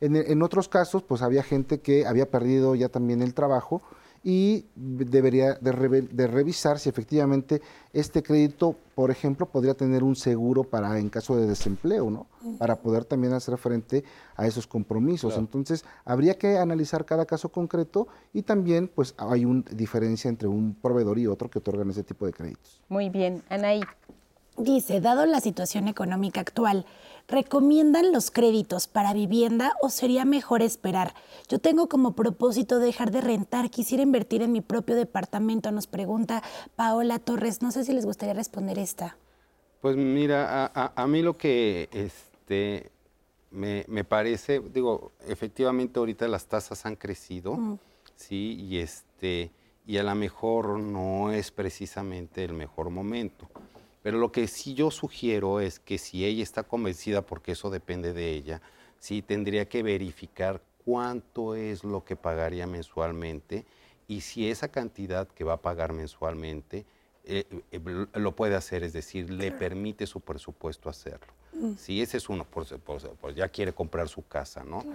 En, otros casos, pues había gente que había perdido ya también el trabajo y debería de, revisar si efectivamente este crédito, por ejemplo, podría tener un seguro para en caso de desempleo, ¿no? Para poder también hacer frente a esos compromisos. Entonces, habría que analizar cada caso concreto y también, pues, hay una diferencia entre un proveedor y otro que otorgan ese tipo de créditos. Muy bien, Anaí. Dice, dado la situación económica actual, ¿recomiendan los créditos para vivienda o sería mejor esperar? Yo tengo como propósito dejar de rentar, quisiera invertir en mi propio departamento, nos pregunta Paola Torres. No sé si les gustaría responder esta. Pues mira, a, mí lo que este, me, parece, digo, efectivamente ahorita las tasas han crecido, mm. sí, y este, y a lo mejor no es precisamente el mejor momento. Pero lo que sí yo sugiero es que si ella está convencida, porque eso depende de ella, sí tendría que verificar cuánto es lo que pagaría mensualmente y si esa cantidad que va a pagar mensualmente eh, eh, lo puede hacer, es decir, le permite su presupuesto hacerlo. Mm. Si ese es uno, pues, pues, pues, ya quiere comprar su casa, ¿no?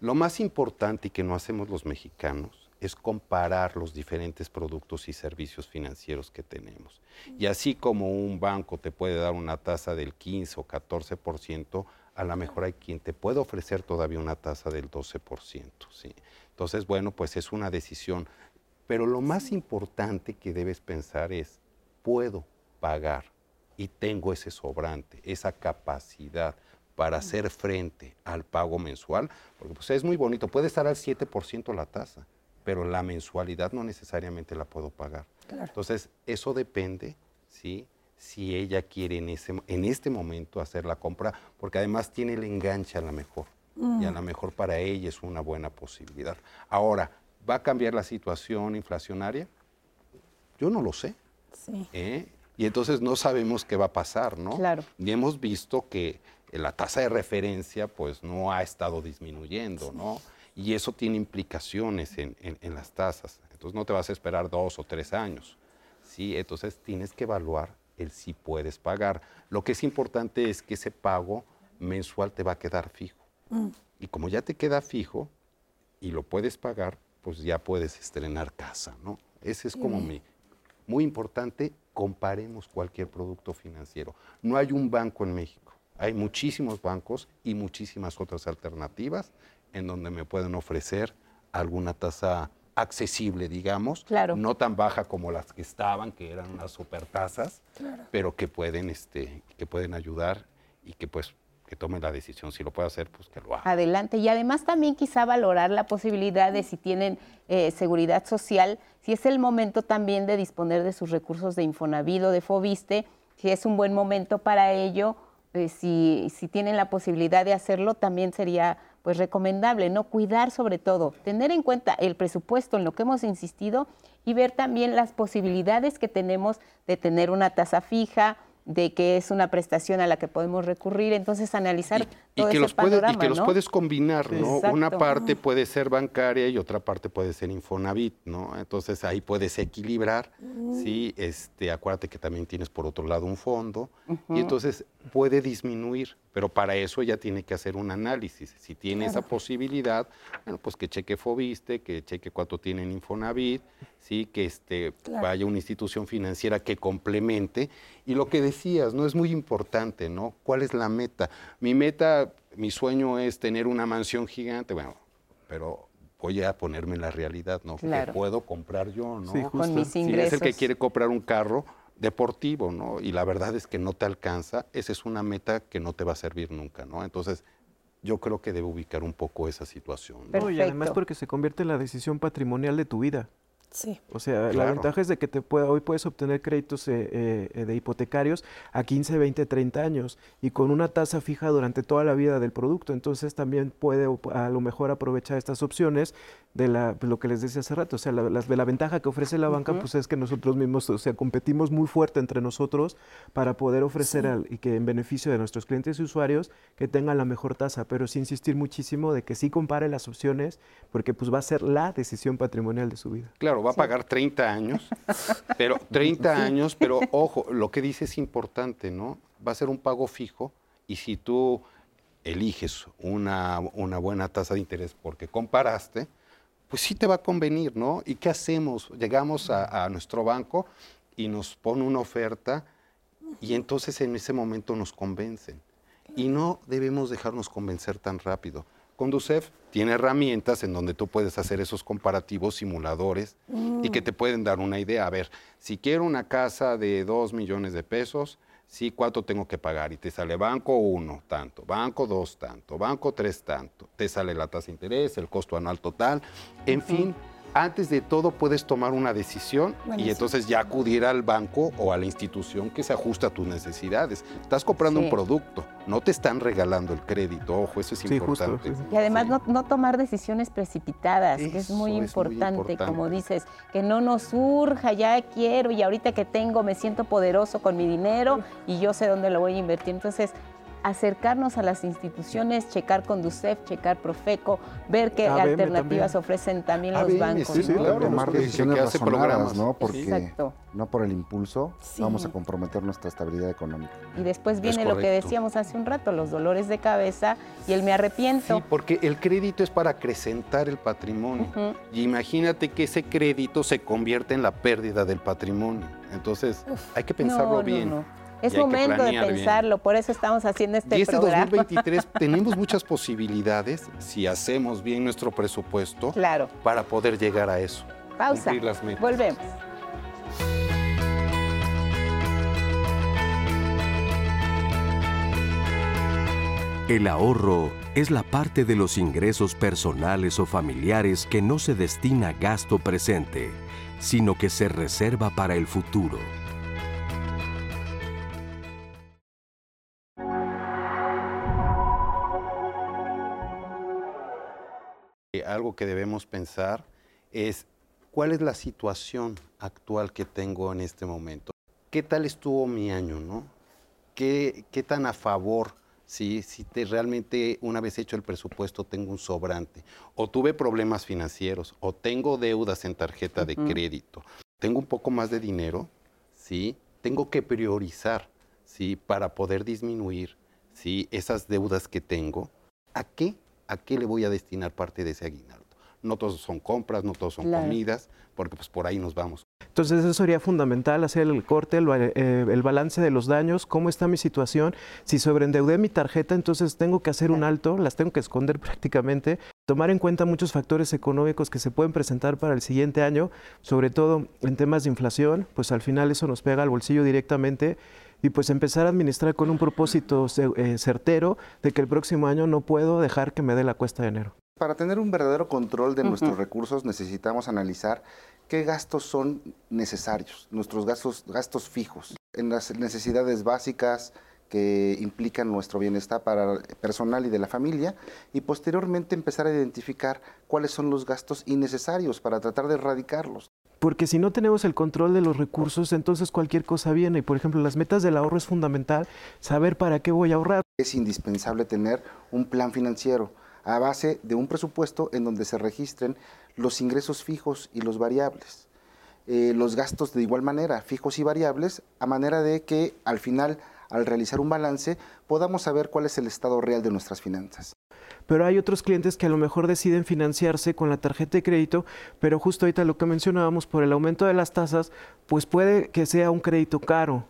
Lo más importante y que no hacemos los mexicanos es comparar los diferentes productos y servicios financieros que tenemos. Y así como un banco te puede dar una tasa del 15 o 14%, a lo mejor hay quien te puede ofrecer todavía una tasa del 12%. ¿sí? Entonces, bueno, pues es una decisión. Pero lo más importante que debes pensar es, puedo pagar y tengo ese sobrante, esa capacidad para hacer frente al pago mensual, porque pues es muy bonito, puede estar al 7% la tasa, pero la mensualidad no necesariamente la puedo pagar. Entonces, eso depende, ¿sí? Si ella quiere en, ese, en este momento hacer la compra, porque además tiene el enganche a la mejor. Y a lo mejor para ella es una buena posibilidad. Ahora, ¿va a cambiar la situación inflacionaria? Yo no lo sé. Sí. ¿eh? Y entonces no sabemos qué va a pasar, ¿no? Claro. Y hemos visto que la tasa de referencia pues no ha estado disminuyendo, ¿no? Y eso tiene implicaciones en, las tasas. Entonces no te vas a esperar dos o tres años. ¿sí? Entonces tienes que evaluar el si puedes pagar. Lo que es importante es que ese pago mensual te va a quedar fijo. Mm. Y como ya te queda fijo y lo puedes pagar, pues ya puedes estrenar casa, ¿no? Ese es como mi... Muy importante, comparemos cualquier producto financiero. No hay un banco en México. Hay muchísimos bancos y muchísimas otras alternativas en donde me pueden ofrecer alguna tasa accesible, digamos, no tan baja como las que estaban, que eran unas super tasas, pero que pueden, este, que pueden ayudar y que pues que tome la decisión. Si lo puede hacer, pues que lo haga. Adelante. Y además también quizá valorar la posibilidad de si tienen eh, seguridad social, si es el momento también de disponer de sus recursos de Infonavido, de Fobiste, si es un buen momento para ello, eh, si, si tienen la posibilidad de hacerlo, también sería pues recomendable, ¿no? Cuidar sobre todo, tener en cuenta el presupuesto en lo que hemos insistido y ver también las posibilidades que tenemos de tener una tasa fija, de que es una prestación a la que podemos recurrir, entonces analizar y, todo que ese los puedes, y que los puedes combinar, ¿no? Exacto. Una parte puede ser bancaria y otra parte puede ser Infonavit, ¿no? Entonces ahí puedes equilibrar, sí, este, acuérdate que también tienes por otro lado un fondo y entonces puede disminuir, pero para eso ya tiene que hacer un análisis. Si tiene esa posibilidad, bueno, pues que cheque Fobiste, que cheque cuánto tiene en Infonavit, sí, que este vaya a una institución financiera que complemente y lo que decías, no es muy importante, ¿no? ¿Cuál es la meta? Mi meta, mi sueño es tener una mansión gigante, bueno, pero voy a ponerme en la realidad, ¿no? Claro. Que puedo comprar yo, ¿no? Sí, Con mis Si es el ingresos. que quiere comprar un carro deportivo, ¿no? Y la verdad es que no te alcanza, esa es una meta que no te va a servir nunca, ¿no? Entonces, yo creo que debe ubicar un poco esa situación. ¿no? Y además porque se convierte en la decisión patrimonial de tu vida. Sí. O sea, la ventaja es de que te pueda, hoy puedes obtener créditos eh, eh, eh, de hipotecarios a 15, 20, 30 años y con una tasa fija durante toda la vida del producto. Entonces también puede a lo mejor aprovechar estas opciones de la, lo que les decía hace rato. O sea, la ventaja que ofrece la banca pues es que nosotros mismos, o sea, competimos muy fuerte entre nosotros para poder ofrecer al- y que en beneficio de nuestros clientes y usuarios que tengan la mejor tasa, pero sí insistir muchísimo de que sí compare las opciones porque pues va a ser la decisión patrimonial de su vida. Claro, va a pagar 30 años, pero 30 años, pero ojo, lo que dice es importante, ¿no? Va a ser un pago fijo y si tú eliges una, una buena tasa de interés porque comparaste, pues sí te va a convenir, ¿no? ¿Y qué hacemos? Llegamos a, a nuestro banco y nos pone una oferta y entonces en ese momento nos convencen. Y no debemos dejarnos convencer tan rápido. Conducef tiene herramientas en donde tú puedes hacer esos comparativos simuladores y que te pueden dar una idea. A ver, si quiero una casa de 2 millones de pesos, sí, ¿cuánto tengo que pagar? Y te sale banco 1, tanto, banco 2, tanto, banco 3, tanto. Te sale la tasa de interés, el costo anual total. En fin, antes de todo puedes tomar una decisión y entonces ya acudir al banco o a la institución que se ajusta a tus necesidades. Estás comprando Sí. un producto, no te están regalando el crédito, ojo, eso es Sí, justo, importante. sí. Y además Sí. no, no tomar decisiones precipitadas, que es muy es muy importante, importante. como dices, que no nos surja, ya quiero y ahorita que tengo me siento poderoso con mi dinero y yo sé dónde lo voy a invertir. Entonces, acercarnos a las instituciones, checar con DUCEF, checar Profeco, ver qué ABM alternativas también. ofrecen también los bancos. sí, sí, ¿no? claro. tomar decisiones que hace razonadas, programas. ¿no? Sí. Porque Exacto. no por el impulso Sí. vamos a comprometer nuestra estabilidad económica. Y después Es viene lo que decíamos hace un rato, los dolores de cabeza y el me arrepiento. Sí, porque el crédito es para acrecentar el patrimonio. Y imagínate que ese crédito se convierte en la pérdida del patrimonio. Entonces, hay que pensarlo No, no, bien. no. Es momento de bien. pensarlo, por eso estamos haciendo este, y este programa. 2023 tenemos muchas posibilidades si hacemos bien nuestro presupuesto Claro. para poder llegar a eso. Pausa. Cumplir las metas. Volvemos. El ahorro es la parte de los ingresos personales o familiares que no se destina a gasto presente, sino que se reserva para el futuro. Algo que debemos pensar es cuál es la situación actual que tengo en este momento. ¿Qué tal estuvo mi año, no? ¿Qué, qué tan a favor, sí? si te, realmente una vez hecho el presupuesto tengo un sobrante? ¿O tuve problemas financieros? ¿O tengo deudas en tarjeta de crédito? ¿Tengo un poco más de dinero? ¿Sí? Tengo que priorizar, ¿sí? Para poder disminuir, ¿sí? Esas deudas que tengo. ¿A qué? ¿A qué le voy a destinar parte de ese aguinaldo? No todos son compras, no todos son Claro. comidas, porque pues por ahí nos vamos. Entonces eso sería fundamental, hacer el corte, el, eh, el balance de los daños, cómo está mi situación. Si sobreendeudé mi tarjeta, entonces tengo que hacer un alto, las tengo que esconder prácticamente, tomar en cuenta muchos factores económicos que se pueden presentar para el siguiente año, sobre todo en temas de inflación, pues al final eso nos pega al bolsillo directamente y pues empezar a administrar con un propósito eh, certero de que el próximo año no puedo dejar que me dé la cuesta de enero. Para tener un verdadero control de nuestros recursos necesitamos analizar qué gastos son necesarios, nuestros gastos, gastos fijos. En las necesidades básicas, que implican nuestro bienestar para personal y de la familia y posteriormente empezar a identificar cuáles son los gastos innecesarios para tratar de erradicarlos. Porque si no tenemos el control de los recursos, entonces cualquier cosa viene. Y por ejemplo, las metas del ahorro es fundamental saber para qué voy a ahorrar. Es indispensable tener un plan financiero a base de un presupuesto en donde se registren los ingresos fijos y los variables. Eh, los gastos de igual manera, fijos y variables, a manera de que al final al realizar un balance, podamos saber cuál es el estado real de nuestras finanzas. Pero hay otros clientes que a lo mejor deciden financiarse con la tarjeta de crédito, pero justo ahorita lo que mencionábamos, por el aumento de las tasas, pues puede que sea un crédito caro.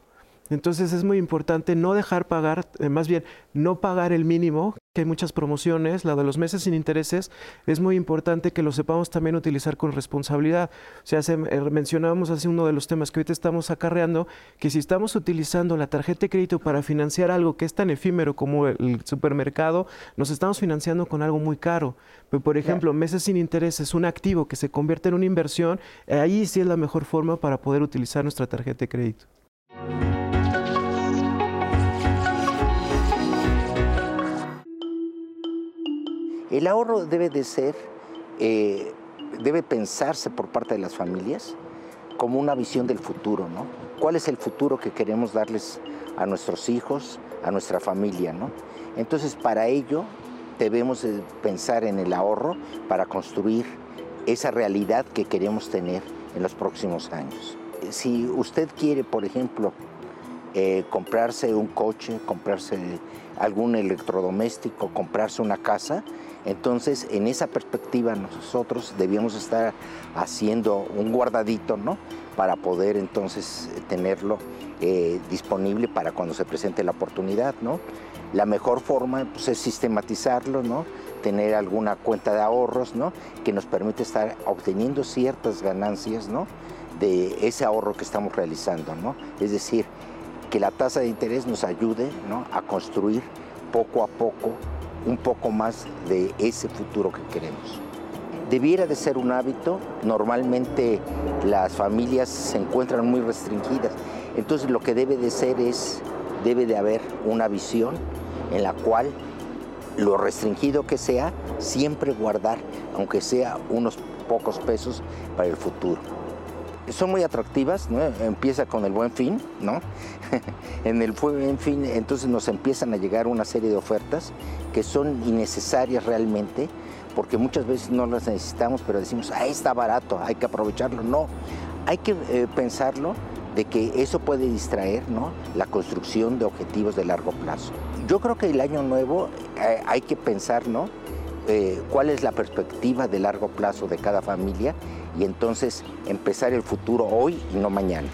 Entonces es muy importante no dejar pagar, eh, más bien no pagar el mínimo, que hay muchas promociones, la de los meses sin intereses, es muy importante que lo sepamos también utilizar con responsabilidad. O sea, se, eh, mencionábamos hace uno de los temas que ahorita estamos acarreando, que si estamos utilizando la tarjeta de crédito para financiar algo que es tan efímero como el supermercado, nos estamos financiando con algo muy caro. Pero, por ejemplo, meses sin intereses, un activo que se convierte en una inversión, ahí sí es la mejor forma para poder utilizar nuestra tarjeta de crédito. El ahorro debe de ser, eh, debe pensarse por parte de las familias como una visión del futuro, ¿no? ¿Cuál es el futuro que queremos darles a nuestros hijos, a nuestra familia, ¿no? Entonces, para ello debemos pensar en el ahorro para construir esa realidad que queremos tener en los próximos años. Si usted quiere, por ejemplo, eh, comprarse un coche, comprarse algún electrodoméstico, comprarse una casa, entonces, en esa perspectiva nosotros debíamos estar haciendo un guardadito, ¿no? Para poder entonces tenerlo eh, disponible para cuando se presente la oportunidad, ¿no? La mejor forma pues, es sistematizarlo, ¿no? Tener alguna cuenta de ahorros, ¿no? Que nos permite estar obteniendo ciertas ganancias, ¿no? De ese ahorro que estamos realizando, ¿no? Es decir, que la tasa de interés nos ayude, ¿no? A construir poco a poco un poco más de ese futuro que queremos. Debiera de ser un hábito, normalmente las familias se encuentran muy restringidas, entonces lo que debe de ser es, debe de haber una visión en la cual lo restringido que sea, siempre guardar, aunque sea unos pocos pesos para el futuro son muy atractivas, ¿no? empieza con el buen fin, ¿no? en el buen fin entonces nos empiezan a llegar una serie de ofertas que son innecesarias realmente, porque muchas veces no las necesitamos, pero decimos, ahí está barato, hay que aprovecharlo. No, hay que eh, pensarlo de que eso puede distraer ¿no? la construcción de objetivos de largo plazo. Yo creo que el año nuevo eh, hay que pensar ¿no? Eh, cuál es la perspectiva de largo plazo de cada familia y entonces empezar el futuro hoy y no mañana.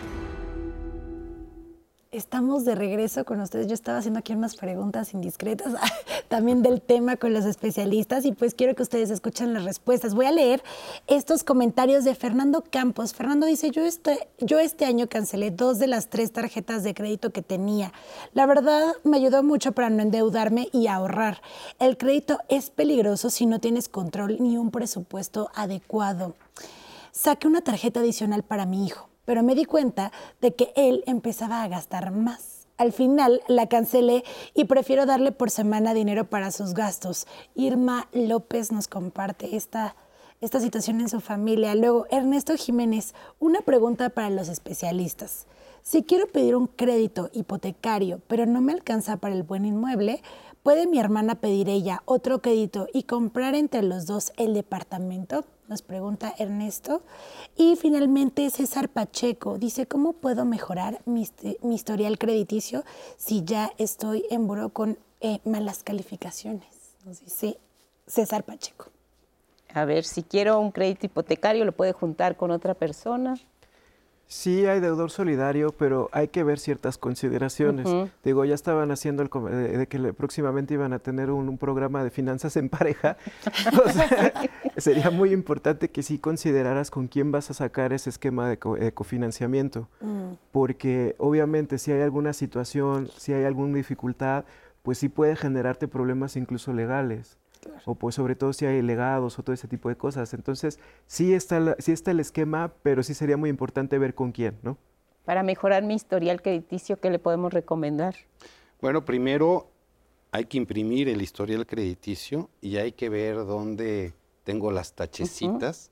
Estamos de regreso con ustedes. Yo estaba haciendo aquí unas preguntas indiscretas también del tema con los especialistas y pues quiero que ustedes escuchen las respuestas. Voy a leer estos comentarios de Fernando Campos. Fernando dice, yo este, yo este año cancelé dos de las tres tarjetas de crédito que tenía. La verdad me ayudó mucho para no endeudarme y ahorrar. El crédito es peligroso si no tienes control ni un presupuesto adecuado. Saqué una tarjeta adicional para mi hijo pero me di cuenta de que él empezaba a gastar más. Al final la cancelé y prefiero darle por semana dinero para sus gastos. Irma López nos comparte esta, esta situación en su familia. Luego, Ernesto Jiménez, una pregunta para los especialistas. Si quiero pedir un crédito hipotecario, pero no me alcanza para el buen inmueble, ¿puede mi hermana pedir ella otro crédito y comprar entre los dos el departamento? Nos pregunta Ernesto. Y finalmente César Pacheco dice, ¿cómo puedo mejorar mi, historial crediticio si ya estoy en buro con eh, malas calificaciones? Nos dice César Pacheco. A ver, si quiero un crédito hipotecario, ¿lo puede juntar con otra persona? Sí hay deudor solidario, pero hay que ver ciertas consideraciones. Digo, ya estaban haciendo el, de, que próximamente iban a tener un, programa de finanzas en pareja. sería muy importante que sí consideraras con quién vas a sacar ese esquema de, cofinanciamiento, mm. porque obviamente si hay alguna situación, si hay alguna dificultad, pues sí puede generarte problemas incluso legales. O pues sobre todo si hay legados o todo ese tipo de cosas. Entonces, sí está, sí está el esquema, pero sí sería muy importante ver con quién, ¿no? Para mejorar mi historial crediticio, ¿qué le podemos recomendar? Bueno, primero hay que imprimir el historial crediticio y hay que ver dónde tengo las tachecitas.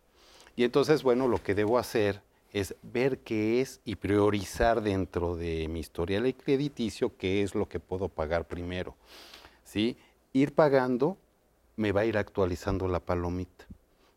Y entonces, bueno, lo que debo hacer es ver qué es y priorizar dentro de mi historial crediticio qué es lo que puedo pagar primero. ¿Sí? Ir pagando me va a ir actualizando la palomita.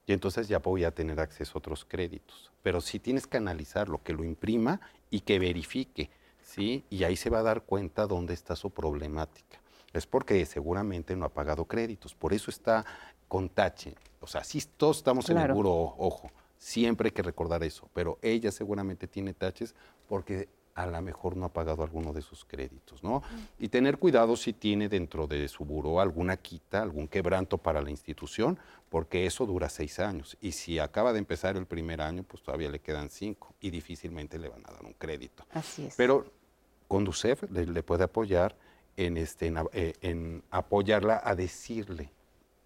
Y entonces ya voy a tener acceso a otros créditos. Pero sí tienes que analizar lo que lo imprima y que verifique, ¿sí? Y ahí se va a dar cuenta dónde está su problemática. Es porque seguramente no ha pagado créditos. Por eso está con tache. O sea, sí todos estamos en el puro ojo. Siempre hay que recordar eso, pero ella seguramente tiene taches porque a lo mejor no ha pagado alguno de sus créditos, ¿no? Y tener cuidado si tiene dentro de su buro alguna quita, algún quebranto para la institución, porque eso dura seis años. Y si acaba de empezar el primer año, pues todavía le quedan cinco y difícilmente le van a dar un crédito. Así es. Pero Conducef le, le puede apoyar en, este, en, eh, en apoyarla a decirle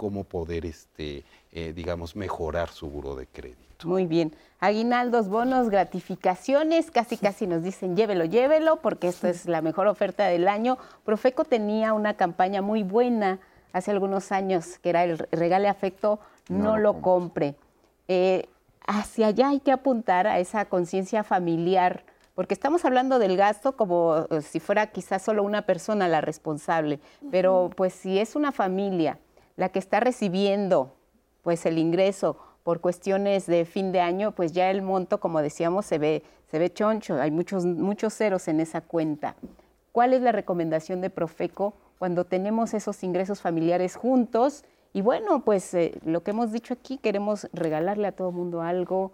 cómo poder, este, eh, digamos, mejorar su buro de crédito. Muy bien. Aguinaldos, bonos, gratificaciones, casi casi nos dicen llévelo, llévelo, porque esta es la mejor oferta del año. Profeco tenía una campaña muy buena hace algunos años, que era el regale afecto, no, lo compre. Eh, hacia allá hay que apuntar a esa conciencia familiar, porque estamos hablando del gasto como eh, si fuera quizás solo una persona la responsable, pero pues si es una familia la que está recibiendo pues el ingreso por cuestiones de fin de año, pues ya el monto, como decíamos, se ve, se ve choncho, hay muchos, muchos ceros en esa cuenta. ¿Cuál es la recomendación de Profeco cuando tenemos esos ingresos familiares juntos? Y bueno, pues eh, lo que hemos dicho aquí, queremos regalarle a todo mundo algo.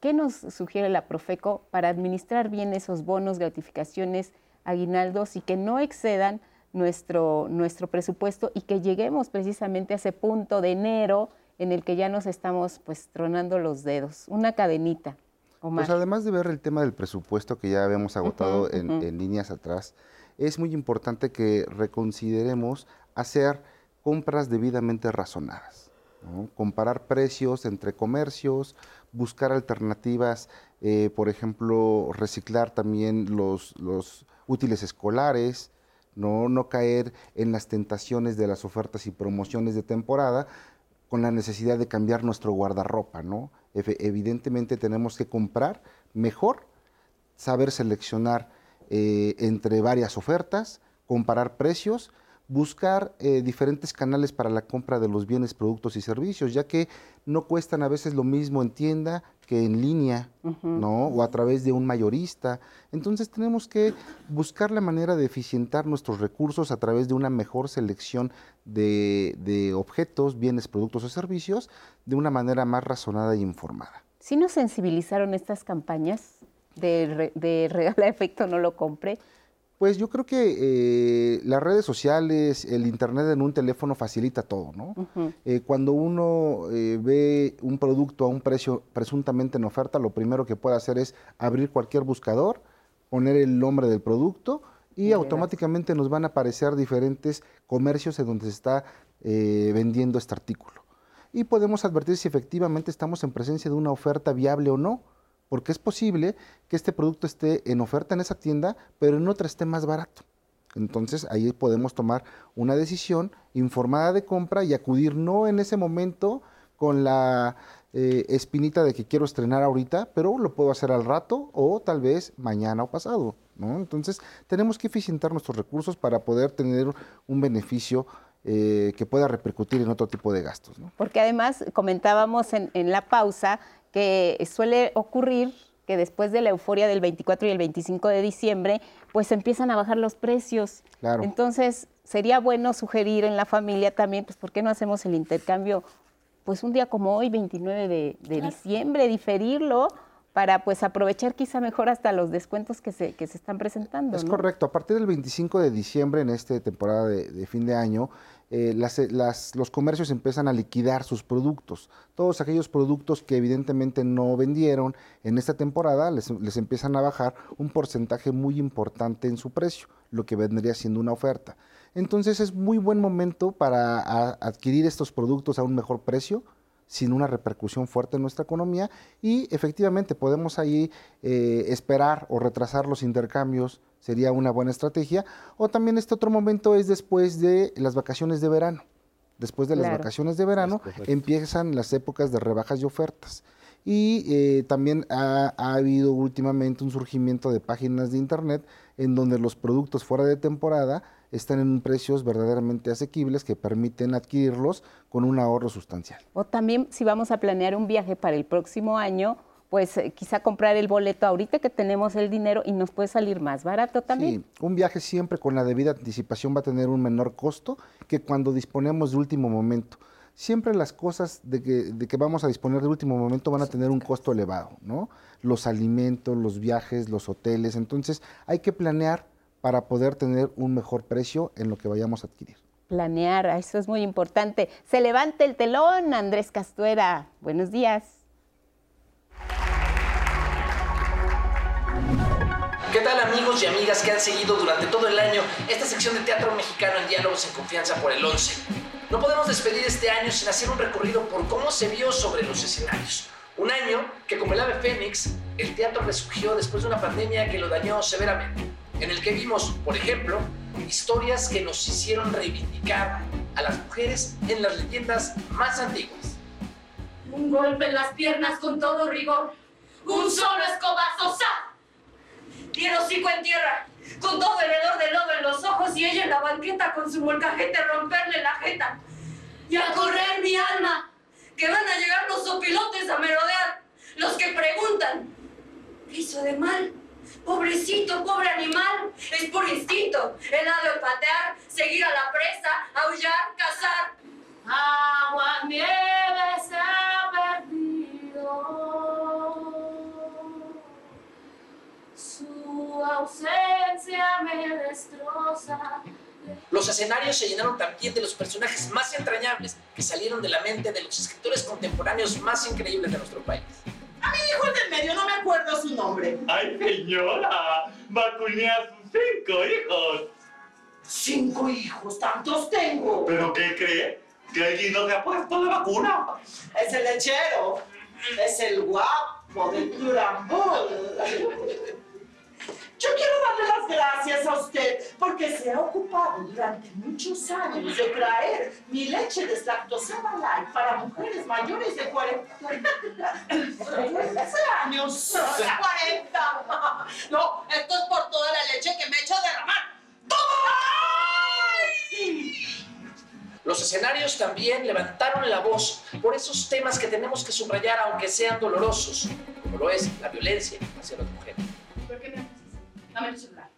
¿Qué nos sugiere la Profeco para administrar bien esos bonos, gratificaciones, aguinaldos y que no excedan nuestro, nuestro presupuesto y que lleguemos precisamente a ese punto de enero en el que ya nos estamos pues tronando los dedos, una cadenita. Pues además de ver el tema del presupuesto que ya habíamos agotado en, líneas atrás, es muy importante que reconsideremos hacer compras debidamente razonadas, comparar precios entre comercios, buscar alternativas, eh, por ejemplo, reciclar también los, los útiles escolares, no, no caer en las tentaciones de las ofertas y promociones de temporada con la necesidad de cambiar nuestro guardarropa, ¿no? Evidentemente tenemos que comprar mejor, saber seleccionar eh, entre varias ofertas, comparar precios, buscar eh, diferentes canales para la compra de los bienes, productos y servicios, ya que no cuestan a veces lo mismo en tienda que en línea, ¿no? O a través de un mayorista. Entonces tenemos que buscar la manera de eficientar nuestros recursos a través de una mejor selección de, objetos, bienes, productos o servicios de una manera más razonada e informada. ¿Sí nos sensibilizaron estas campañas de, de regala efecto no lo compre? Pues yo creo que eh, las redes sociales, el internet en un teléfono facilita todo, ¿no? Eh, cuando uno eh, ve un producto a un precio presuntamente en oferta, lo primero que puede hacer es abrir cualquier buscador, poner el nombre del producto y automáticamente nos van a aparecer diferentes comercios en donde se está vendiendo este artículo. Y podemos advertir si efectivamente estamos en presencia de una oferta viable o no porque es posible que este producto esté en oferta en esa tienda, pero en otra esté más barato. Entonces ahí podemos tomar una decisión informada de compra y acudir no en ese momento con la eh, espinita de que quiero estrenar ahorita, pero lo puedo hacer al rato o tal vez mañana o pasado. Entonces tenemos que eficientar nuestros recursos para poder tener un beneficio eh, que pueda repercutir en otro tipo de gastos. Porque además comentábamos en, en la pausa que suele ocurrir que después de la euforia del 24 y el 25 de diciembre, pues empiezan a bajar los precios. Entonces, sería bueno sugerir en la familia también, pues, ¿por qué no hacemos el intercambio? Pues un día como hoy, 29 de, diciembre, diferirlo para pues aprovechar quizá mejor hasta los descuentos que se, que se están presentando. Es correcto, a partir del 25 de diciembre en esta temporada de fin de año, eh, los comercios empiezan a liquidar sus productos. Todos aquellos productos que evidentemente no vendieron en esta temporada les, empiezan a bajar un porcentaje muy importante en su precio, lo que vendría siendo una oferta. Entonces es muy buen momento para adquirir estos productos a un mejor precio, sin una repercusión fuerte en nuestra economía y efectivamente podemos ahí eh, esperar o retrasar los intercambios, sería una buena estrategia. O también este otro momento es después de las vacaciones de verano. Después de las vacaciones de verano empiezan las épocas de rebajas y ofertas. Y eh, también ha, ha, habido últimamente un surgimiento de páginas de internet en donde los productos fuera de temporada están en precios verdaderamente asequibles que permiten adquirirlos con un ahorro sustancial. O también si vamos a planear un viaje para el próximo año, pues eh, quizá comprar el boleto ahorita que tenemos el dinero y nos puede salir más barato también. Sí, un viaje siempre con la debida anticipación va a tener un menor costo que cuando disponemos de último momento. Siempre las cosas de que, de que vamos a disponer de último momento van a tener un costo elevado, ¿no? Los alimentos, los viajes, los hoteles. Entonces hay que planear para poder tener un mejor precio en lo que vayamos a adquirir. Planear, eso es muy importante. Se levanta el telón, Andrés Castuera. Buenos días. ¿Qué tal amigos y amigas que han seguido durante todo el año esta sección de teatro mexicano en Diálogos en Confianza por el 11? No podemos despedir este año sin hacer un recorrido por cómo se vio sobre los escenarios. Un año que como el ave fénix, el teatro resurgió después de una pandemia que lo dañó severamente en el que vimos, por ejemplo, historias que nos hicieron reivindicar a las mujeres en las leyendas más antiguas. Un golpe en las piernas con todo rigor, un solo escobazo, ¡sa! El hocico en tierra, con todo el hedor de lodo en los ojos y ella en la banqueta con su molcajete romperle la jeta. Y a correr mi alma, que van a llegar los sopilotes a merodear, los que preguntan, ¿qué hizo de mal? Pobrecito, pobre animal, es por instinto. Él ha de olfatear, seguir a la presa, aullar, cazar. Agua, nieve se ha perdido. Su ausencia me destroza. Los escenarios se llenaron también de los personajes más entrañables que salieron de la mente de los escritores contemporáneos más increíbles de nuestro país. A mi hijo el del medio no me acuerdo su nombre. ¡Ay, señora! Vacuné a sus cinco hijos. ¿Cinco hijos? ¿Tantos tengo? ¿Pero qué cree? ¿Que allí no se ha puesto la vacuna? Es el lechero. Es el guapo del Turambol. Yo quiero darle las gracias a usted porque se ha ocupado durante muchos años de traer mi leche deslactosada light para mujeres mayores de 40 años. 40. No, esto es por toda la leche que me he hecho derramar. Los escenarios también levantaron la voz por esos temas que tenemos que subrayar aunque sean dolorosos, como lo es la violencia hacia las mujeres. ¿Por qué me Dame tu celular.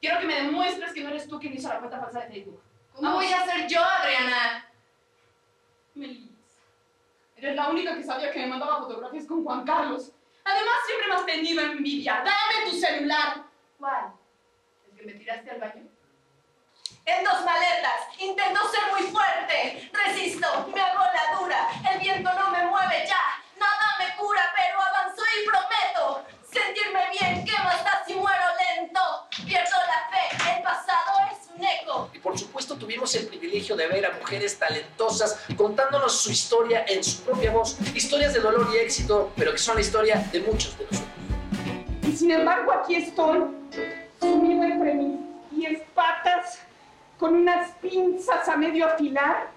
Quiero que me demuestres que no eres tú quien hizo la cuenta falsa de Facebook. ¿Cómo voy a ser yo, Adriana? Melis, eres la única que sabía que me mandaba fotografías con Juan Carlos. Además, siempre me has tenido envidia. ¡Dame tu celular! ¿Cuál? ¿El que me tiraste al baño? En dos maletas. Intento ser muy fuerte. Resisto. Me hago la dura. El viento no me mueve ya. Nada me cura, pero avanzo y prometo sentirme bien. ¿Qué más da si muero lento? Pierdo la fe. El pasado es un eco. Y por supuesto tuvimos el privilegio de ver a mujeres talentosas contándonos su historia en su propia voz. Historias de dolor y éxito, pero que son la historia de muchos de nosotros. Y sin embargo aquí estoy, sumido entre mis pies patas, con unas pinzas a medio afilar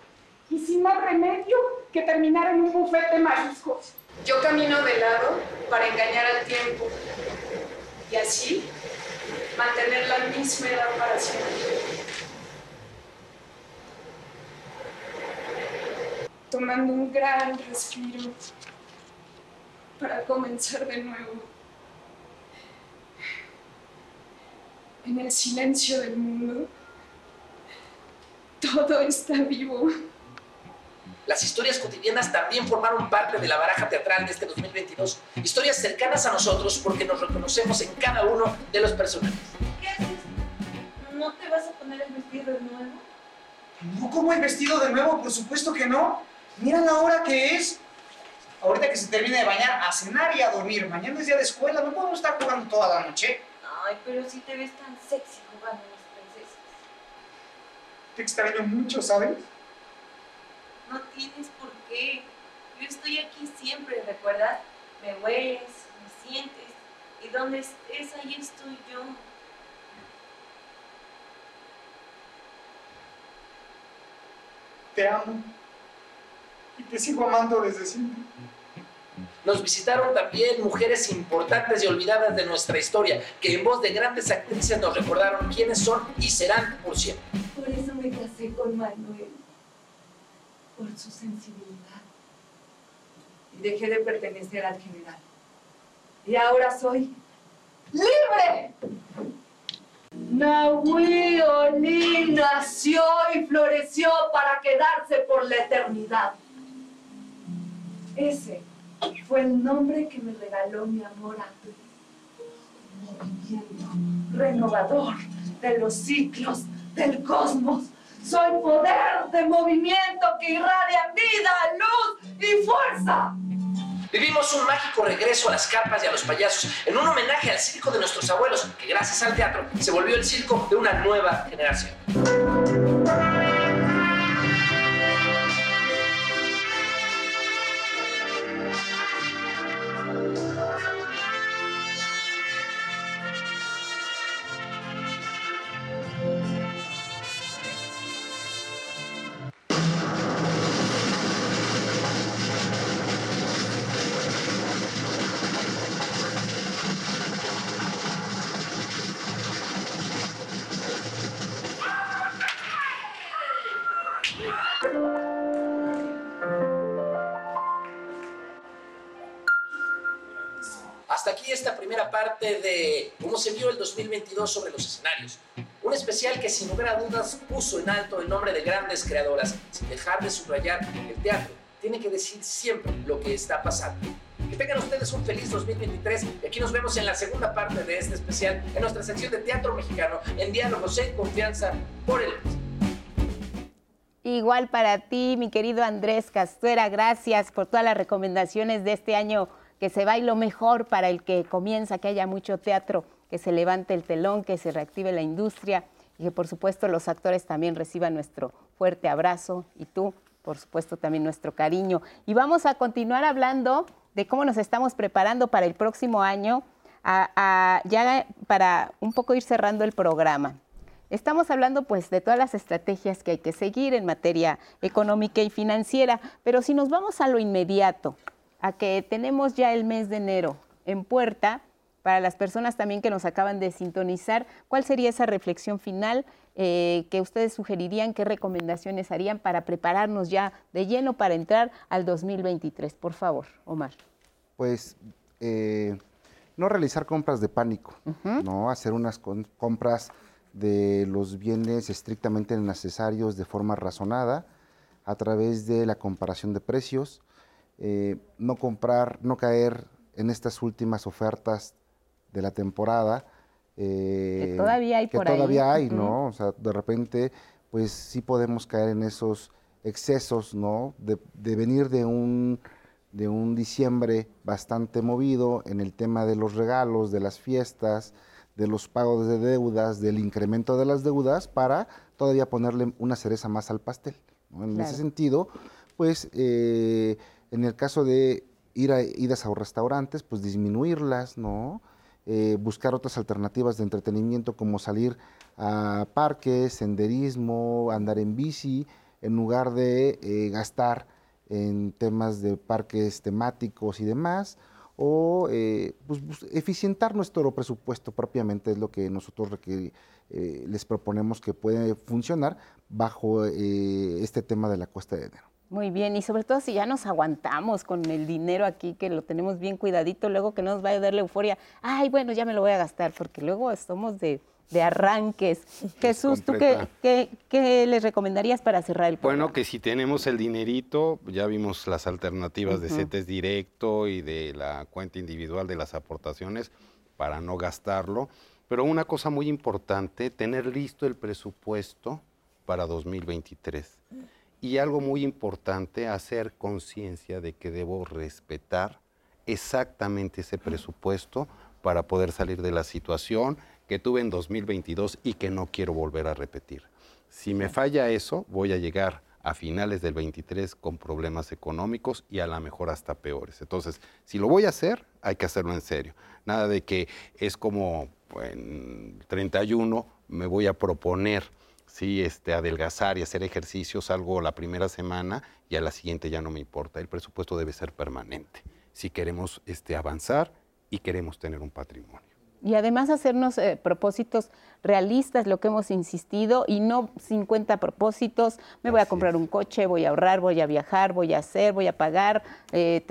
y sin más remedio que terminar en un bufete de mariscos. Yo camino de lado para engañar al tiempo y así mantener la misma edad para siempre. Tomando un gran respiro para comenzar de nuevo. En el silencio del mundo, todo está vivo. Las historias cotidianas también formaron parte de la baraja teatral de este 2022. Historias cercanas a nosotros porque nos reconocemos en cada uno de los personajes. ¿Qué haces? ¿No te vas a poner el vestido de nuevo? No, ¿cómo el vestido de nuevo? Por supuesto que no. Mira la hora que es. Ahorita que se termine de bañar, a cenar y a dormir. Mañana es día de escuela, no podemos estar jugando toda la noche. Ay, pero si te ves tan sexy jugando a las princesas. Te extraño mucho, ¿sabes? No tienes por qué. siempre, ¿recuerdas? Me hueles, me sientes, y donde estés, ahí estoy yo. Te amo. Y te sigo amando desde siempre. Nos visitaron también mujeres importantes y olvidadas de nuestra historia, que en voz de grandes actrices nos recordaron quiénes son y serán por siempre. Por eso me casé con Manuel, por su sensibilidad. Y dejé de pertenecer al general. Y ahora soy libre. Nahui Oni nació y floreció para quedarse por la eternidad. Ese fue el nombre que me regaló mi amor a. Movimiento renovador de los ciclos del cosmos. Soy poder de movimiento que irradia vida, luz y fuerza. Vivimos un mágico regreso a las carpas y a los payasos en un homenaje al circo de nuestros abuelos, que gracias al teatro se volvió el circo de una nueva generación. 2022 sobre los escenarios. Un especial que sin lugar a dudas puso en alto el nombre de grandes creadoras, sin dejar de subrayar que el teatro tiene que decir siempre lo que está pasando. Que tengan ustedes un feliz 2023 y aquí nos vemos en la segunda parte de este especial en nuestra sección de teatro mexicano en diálogos en confianza por el Igual para ti, mi querido Andrés Castuera, gracias por todas las recomendaciones de este año que se va lo mejor para el que comienza, que haya mucho teatro, que se levante el telón, que se reactive la industria y que por supuesto los actores también reciban nuestro fuerte abrazo y tú, por supuesto, también nuestro cariño. Y vamos a continuar hablando de cómo nos estamos preparando para el próximo año, ya para un poco ir cerrando el programa. Estamos hablando pues de todas las estrategias que hay que seguir en materia económica y financiera, pero si nos vamos a lo inmediato, a que tenemos ya el mes de enero en puerta, para las personas también que nos acaban de sintonizar, ¿cuál sería esa reflexión final eh, que ustedes sugerirían, qué recomendaciones harían para prepararnos ya de lleno para entrar al 2023? Por favor, Omar. Pues eh, no realizar compras de pánico, no hacer unas compras de los bienes estrictamente necesarios de forma razonada a través de la comparación de precios, eh, no comprar, no caer en estas últimas ofertas de la temporada. eh, Que todavía hay que por ahí. todavía hay. ¿no? O sea, de repente, pues sí podemos caer en esos excesos, ¿no? De, de venir de un, de un diciembre bastante movido en el tema de los regalos, de las fiestas, de los pagos de deudas, del incremento de las deudas, para todavía ponerle una cereza más al pastel. ¿no? En Claro. ese sentido, pues eh, en el caso de ir a idas a restaurantes, pues disminuirlas, ¿no? Eh, buscar otras alternativas de entretenimiento como salir a parques, senderismo, andar en bici, en lugar de eh, gastar en temas de parques temáticos y demás, o eh, pues, eficientar nuestro presupuesto propiamente es lo que nosotros eh, les proponemos que puede funcionar bajo eh, este tema de la cuesta de enero. Muy bien, y sobre todo si ya nos aguantamos con el dinero aquí, que lo tenemos bien cuidadito, luego que no nos vaya a dar la euforia, ay, bueno, ya me lo voy a gastar, porque luego somos de, de arranques. Jesús, ¿tú qué, qué, qué les recomendarías para cerrar el Bueno, que si tenemos el dinerito, ya vimos las alternativas de Ujú. CETES directo y de la cuenta individual de las aportaciones para no gastarlo. Pero una cosa muy importante, tener listo el presupuesto para 2023. Y algo muy importante, hacer conciencia de que debo respetar exactamente ese presupuesto para poder salir de la situación que tuve en 2022 y que no quiero volver a repetir. Si me falla eso, voy a llegar a finales del 23 con problemas económicos y a lo mejor hasta peores. Entonces, si lo voy a hacer, hay que hacerlo en serio. Nada de que es como en 31 me voy a proponer sí, este, adelgazar y hacer ejercicios, algo la primera semana y a la siguiente ya no me importa. El presupuesto debe ser permanente si queremos este, avanzar y queremos tener un patrimonio. Y además hacernos eh, propósitos realistas, lo que hemos insistido, y no 50 propósitos, me voy a comprar un coche, voy a ahorrar, voy a viajar, voy a hacer, voy a pagar, eh,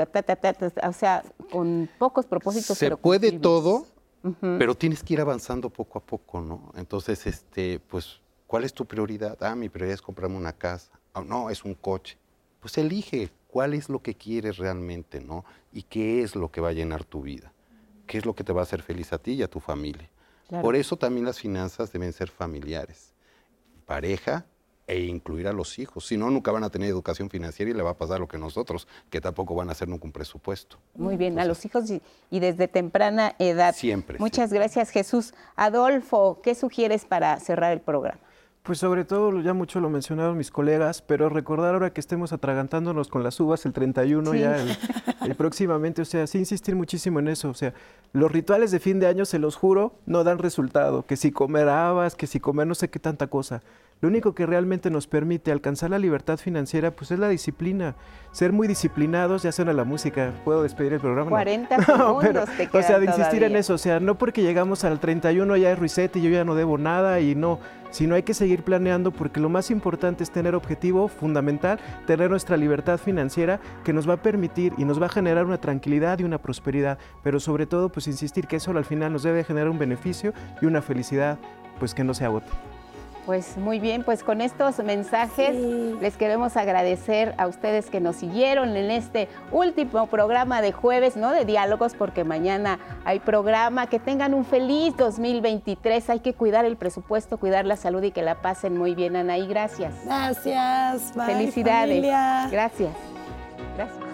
o sea, con pocos propósitos. Se puede todo, pero tienes que ir avanzando poco a poco, ¿no? Entonces, este, pues, ¿cuál es tu prioridad? Ah, mi prioridad es comprarme una casa. Oh, no, es un coche. Pues elige cuál es lo que quieres realmente, ¿no? Y qué es lo que va a llenar tu vida. ¿Qué es lo que te va a hacer feliz a ti y a tu familia? Por eso también las finanzas deben ser familiares. Pareja, e incluir a los hijos. Si no, nunca van a tener educación financiera y le va a pasar lo que nosotros, que tampoco van a hacer nunca un presupuesto. Muy bien, a los hijos y, desde temprana edad. Siempre. Muchas gracias, Jesús. Adolfo, ¿qué sugieres para cerrar el programa? Pues sobre todo, ya mucho lo mencionaron mis colegas, pero recordar ahora que estemos atragantándonos con las uvas el 31 ya el, próximamente, o sea, sí insistir muchísimo en eso, o sea, los rituales de fin de año, se los juro, no dan resultado, que si comer habas, que si comer no sé qué tanta cosa. Lo único que realmente nos permite alcanzar la libertad financiera, pues es la disciplina. Ser muy disciplinados, ya suena la música, ¿puedo despedir el programa? 40 segundos te O sea, de insistir en eso, o sea, no porque llegamos al 31 ya es reset y yo ya no debo nada y no, sino hay que seguir planeando porque lo más importante es tener objetivo fundamental, tener nuestra libertad financiera que nos va a permitir y nos va a generar una tranquilidad y una prosperidad, pero sobre todo pues insistir que eso al final nos debe generar un beneficio y una felicidad pues que no se agote. Pues muy bien, pues con estos mensajes les queremos agradecer a ustedes que nos siguieron en este último programa de jueves, ¿no? De diálogos, porque mañana hay programa. Que tengan un feliz 2023. Hay que cuidar el presupuesto, cuidar la salud y que la pasen muy bien, Anaí. Gracias. Gracias. Felicidades. Gracias. Gracias.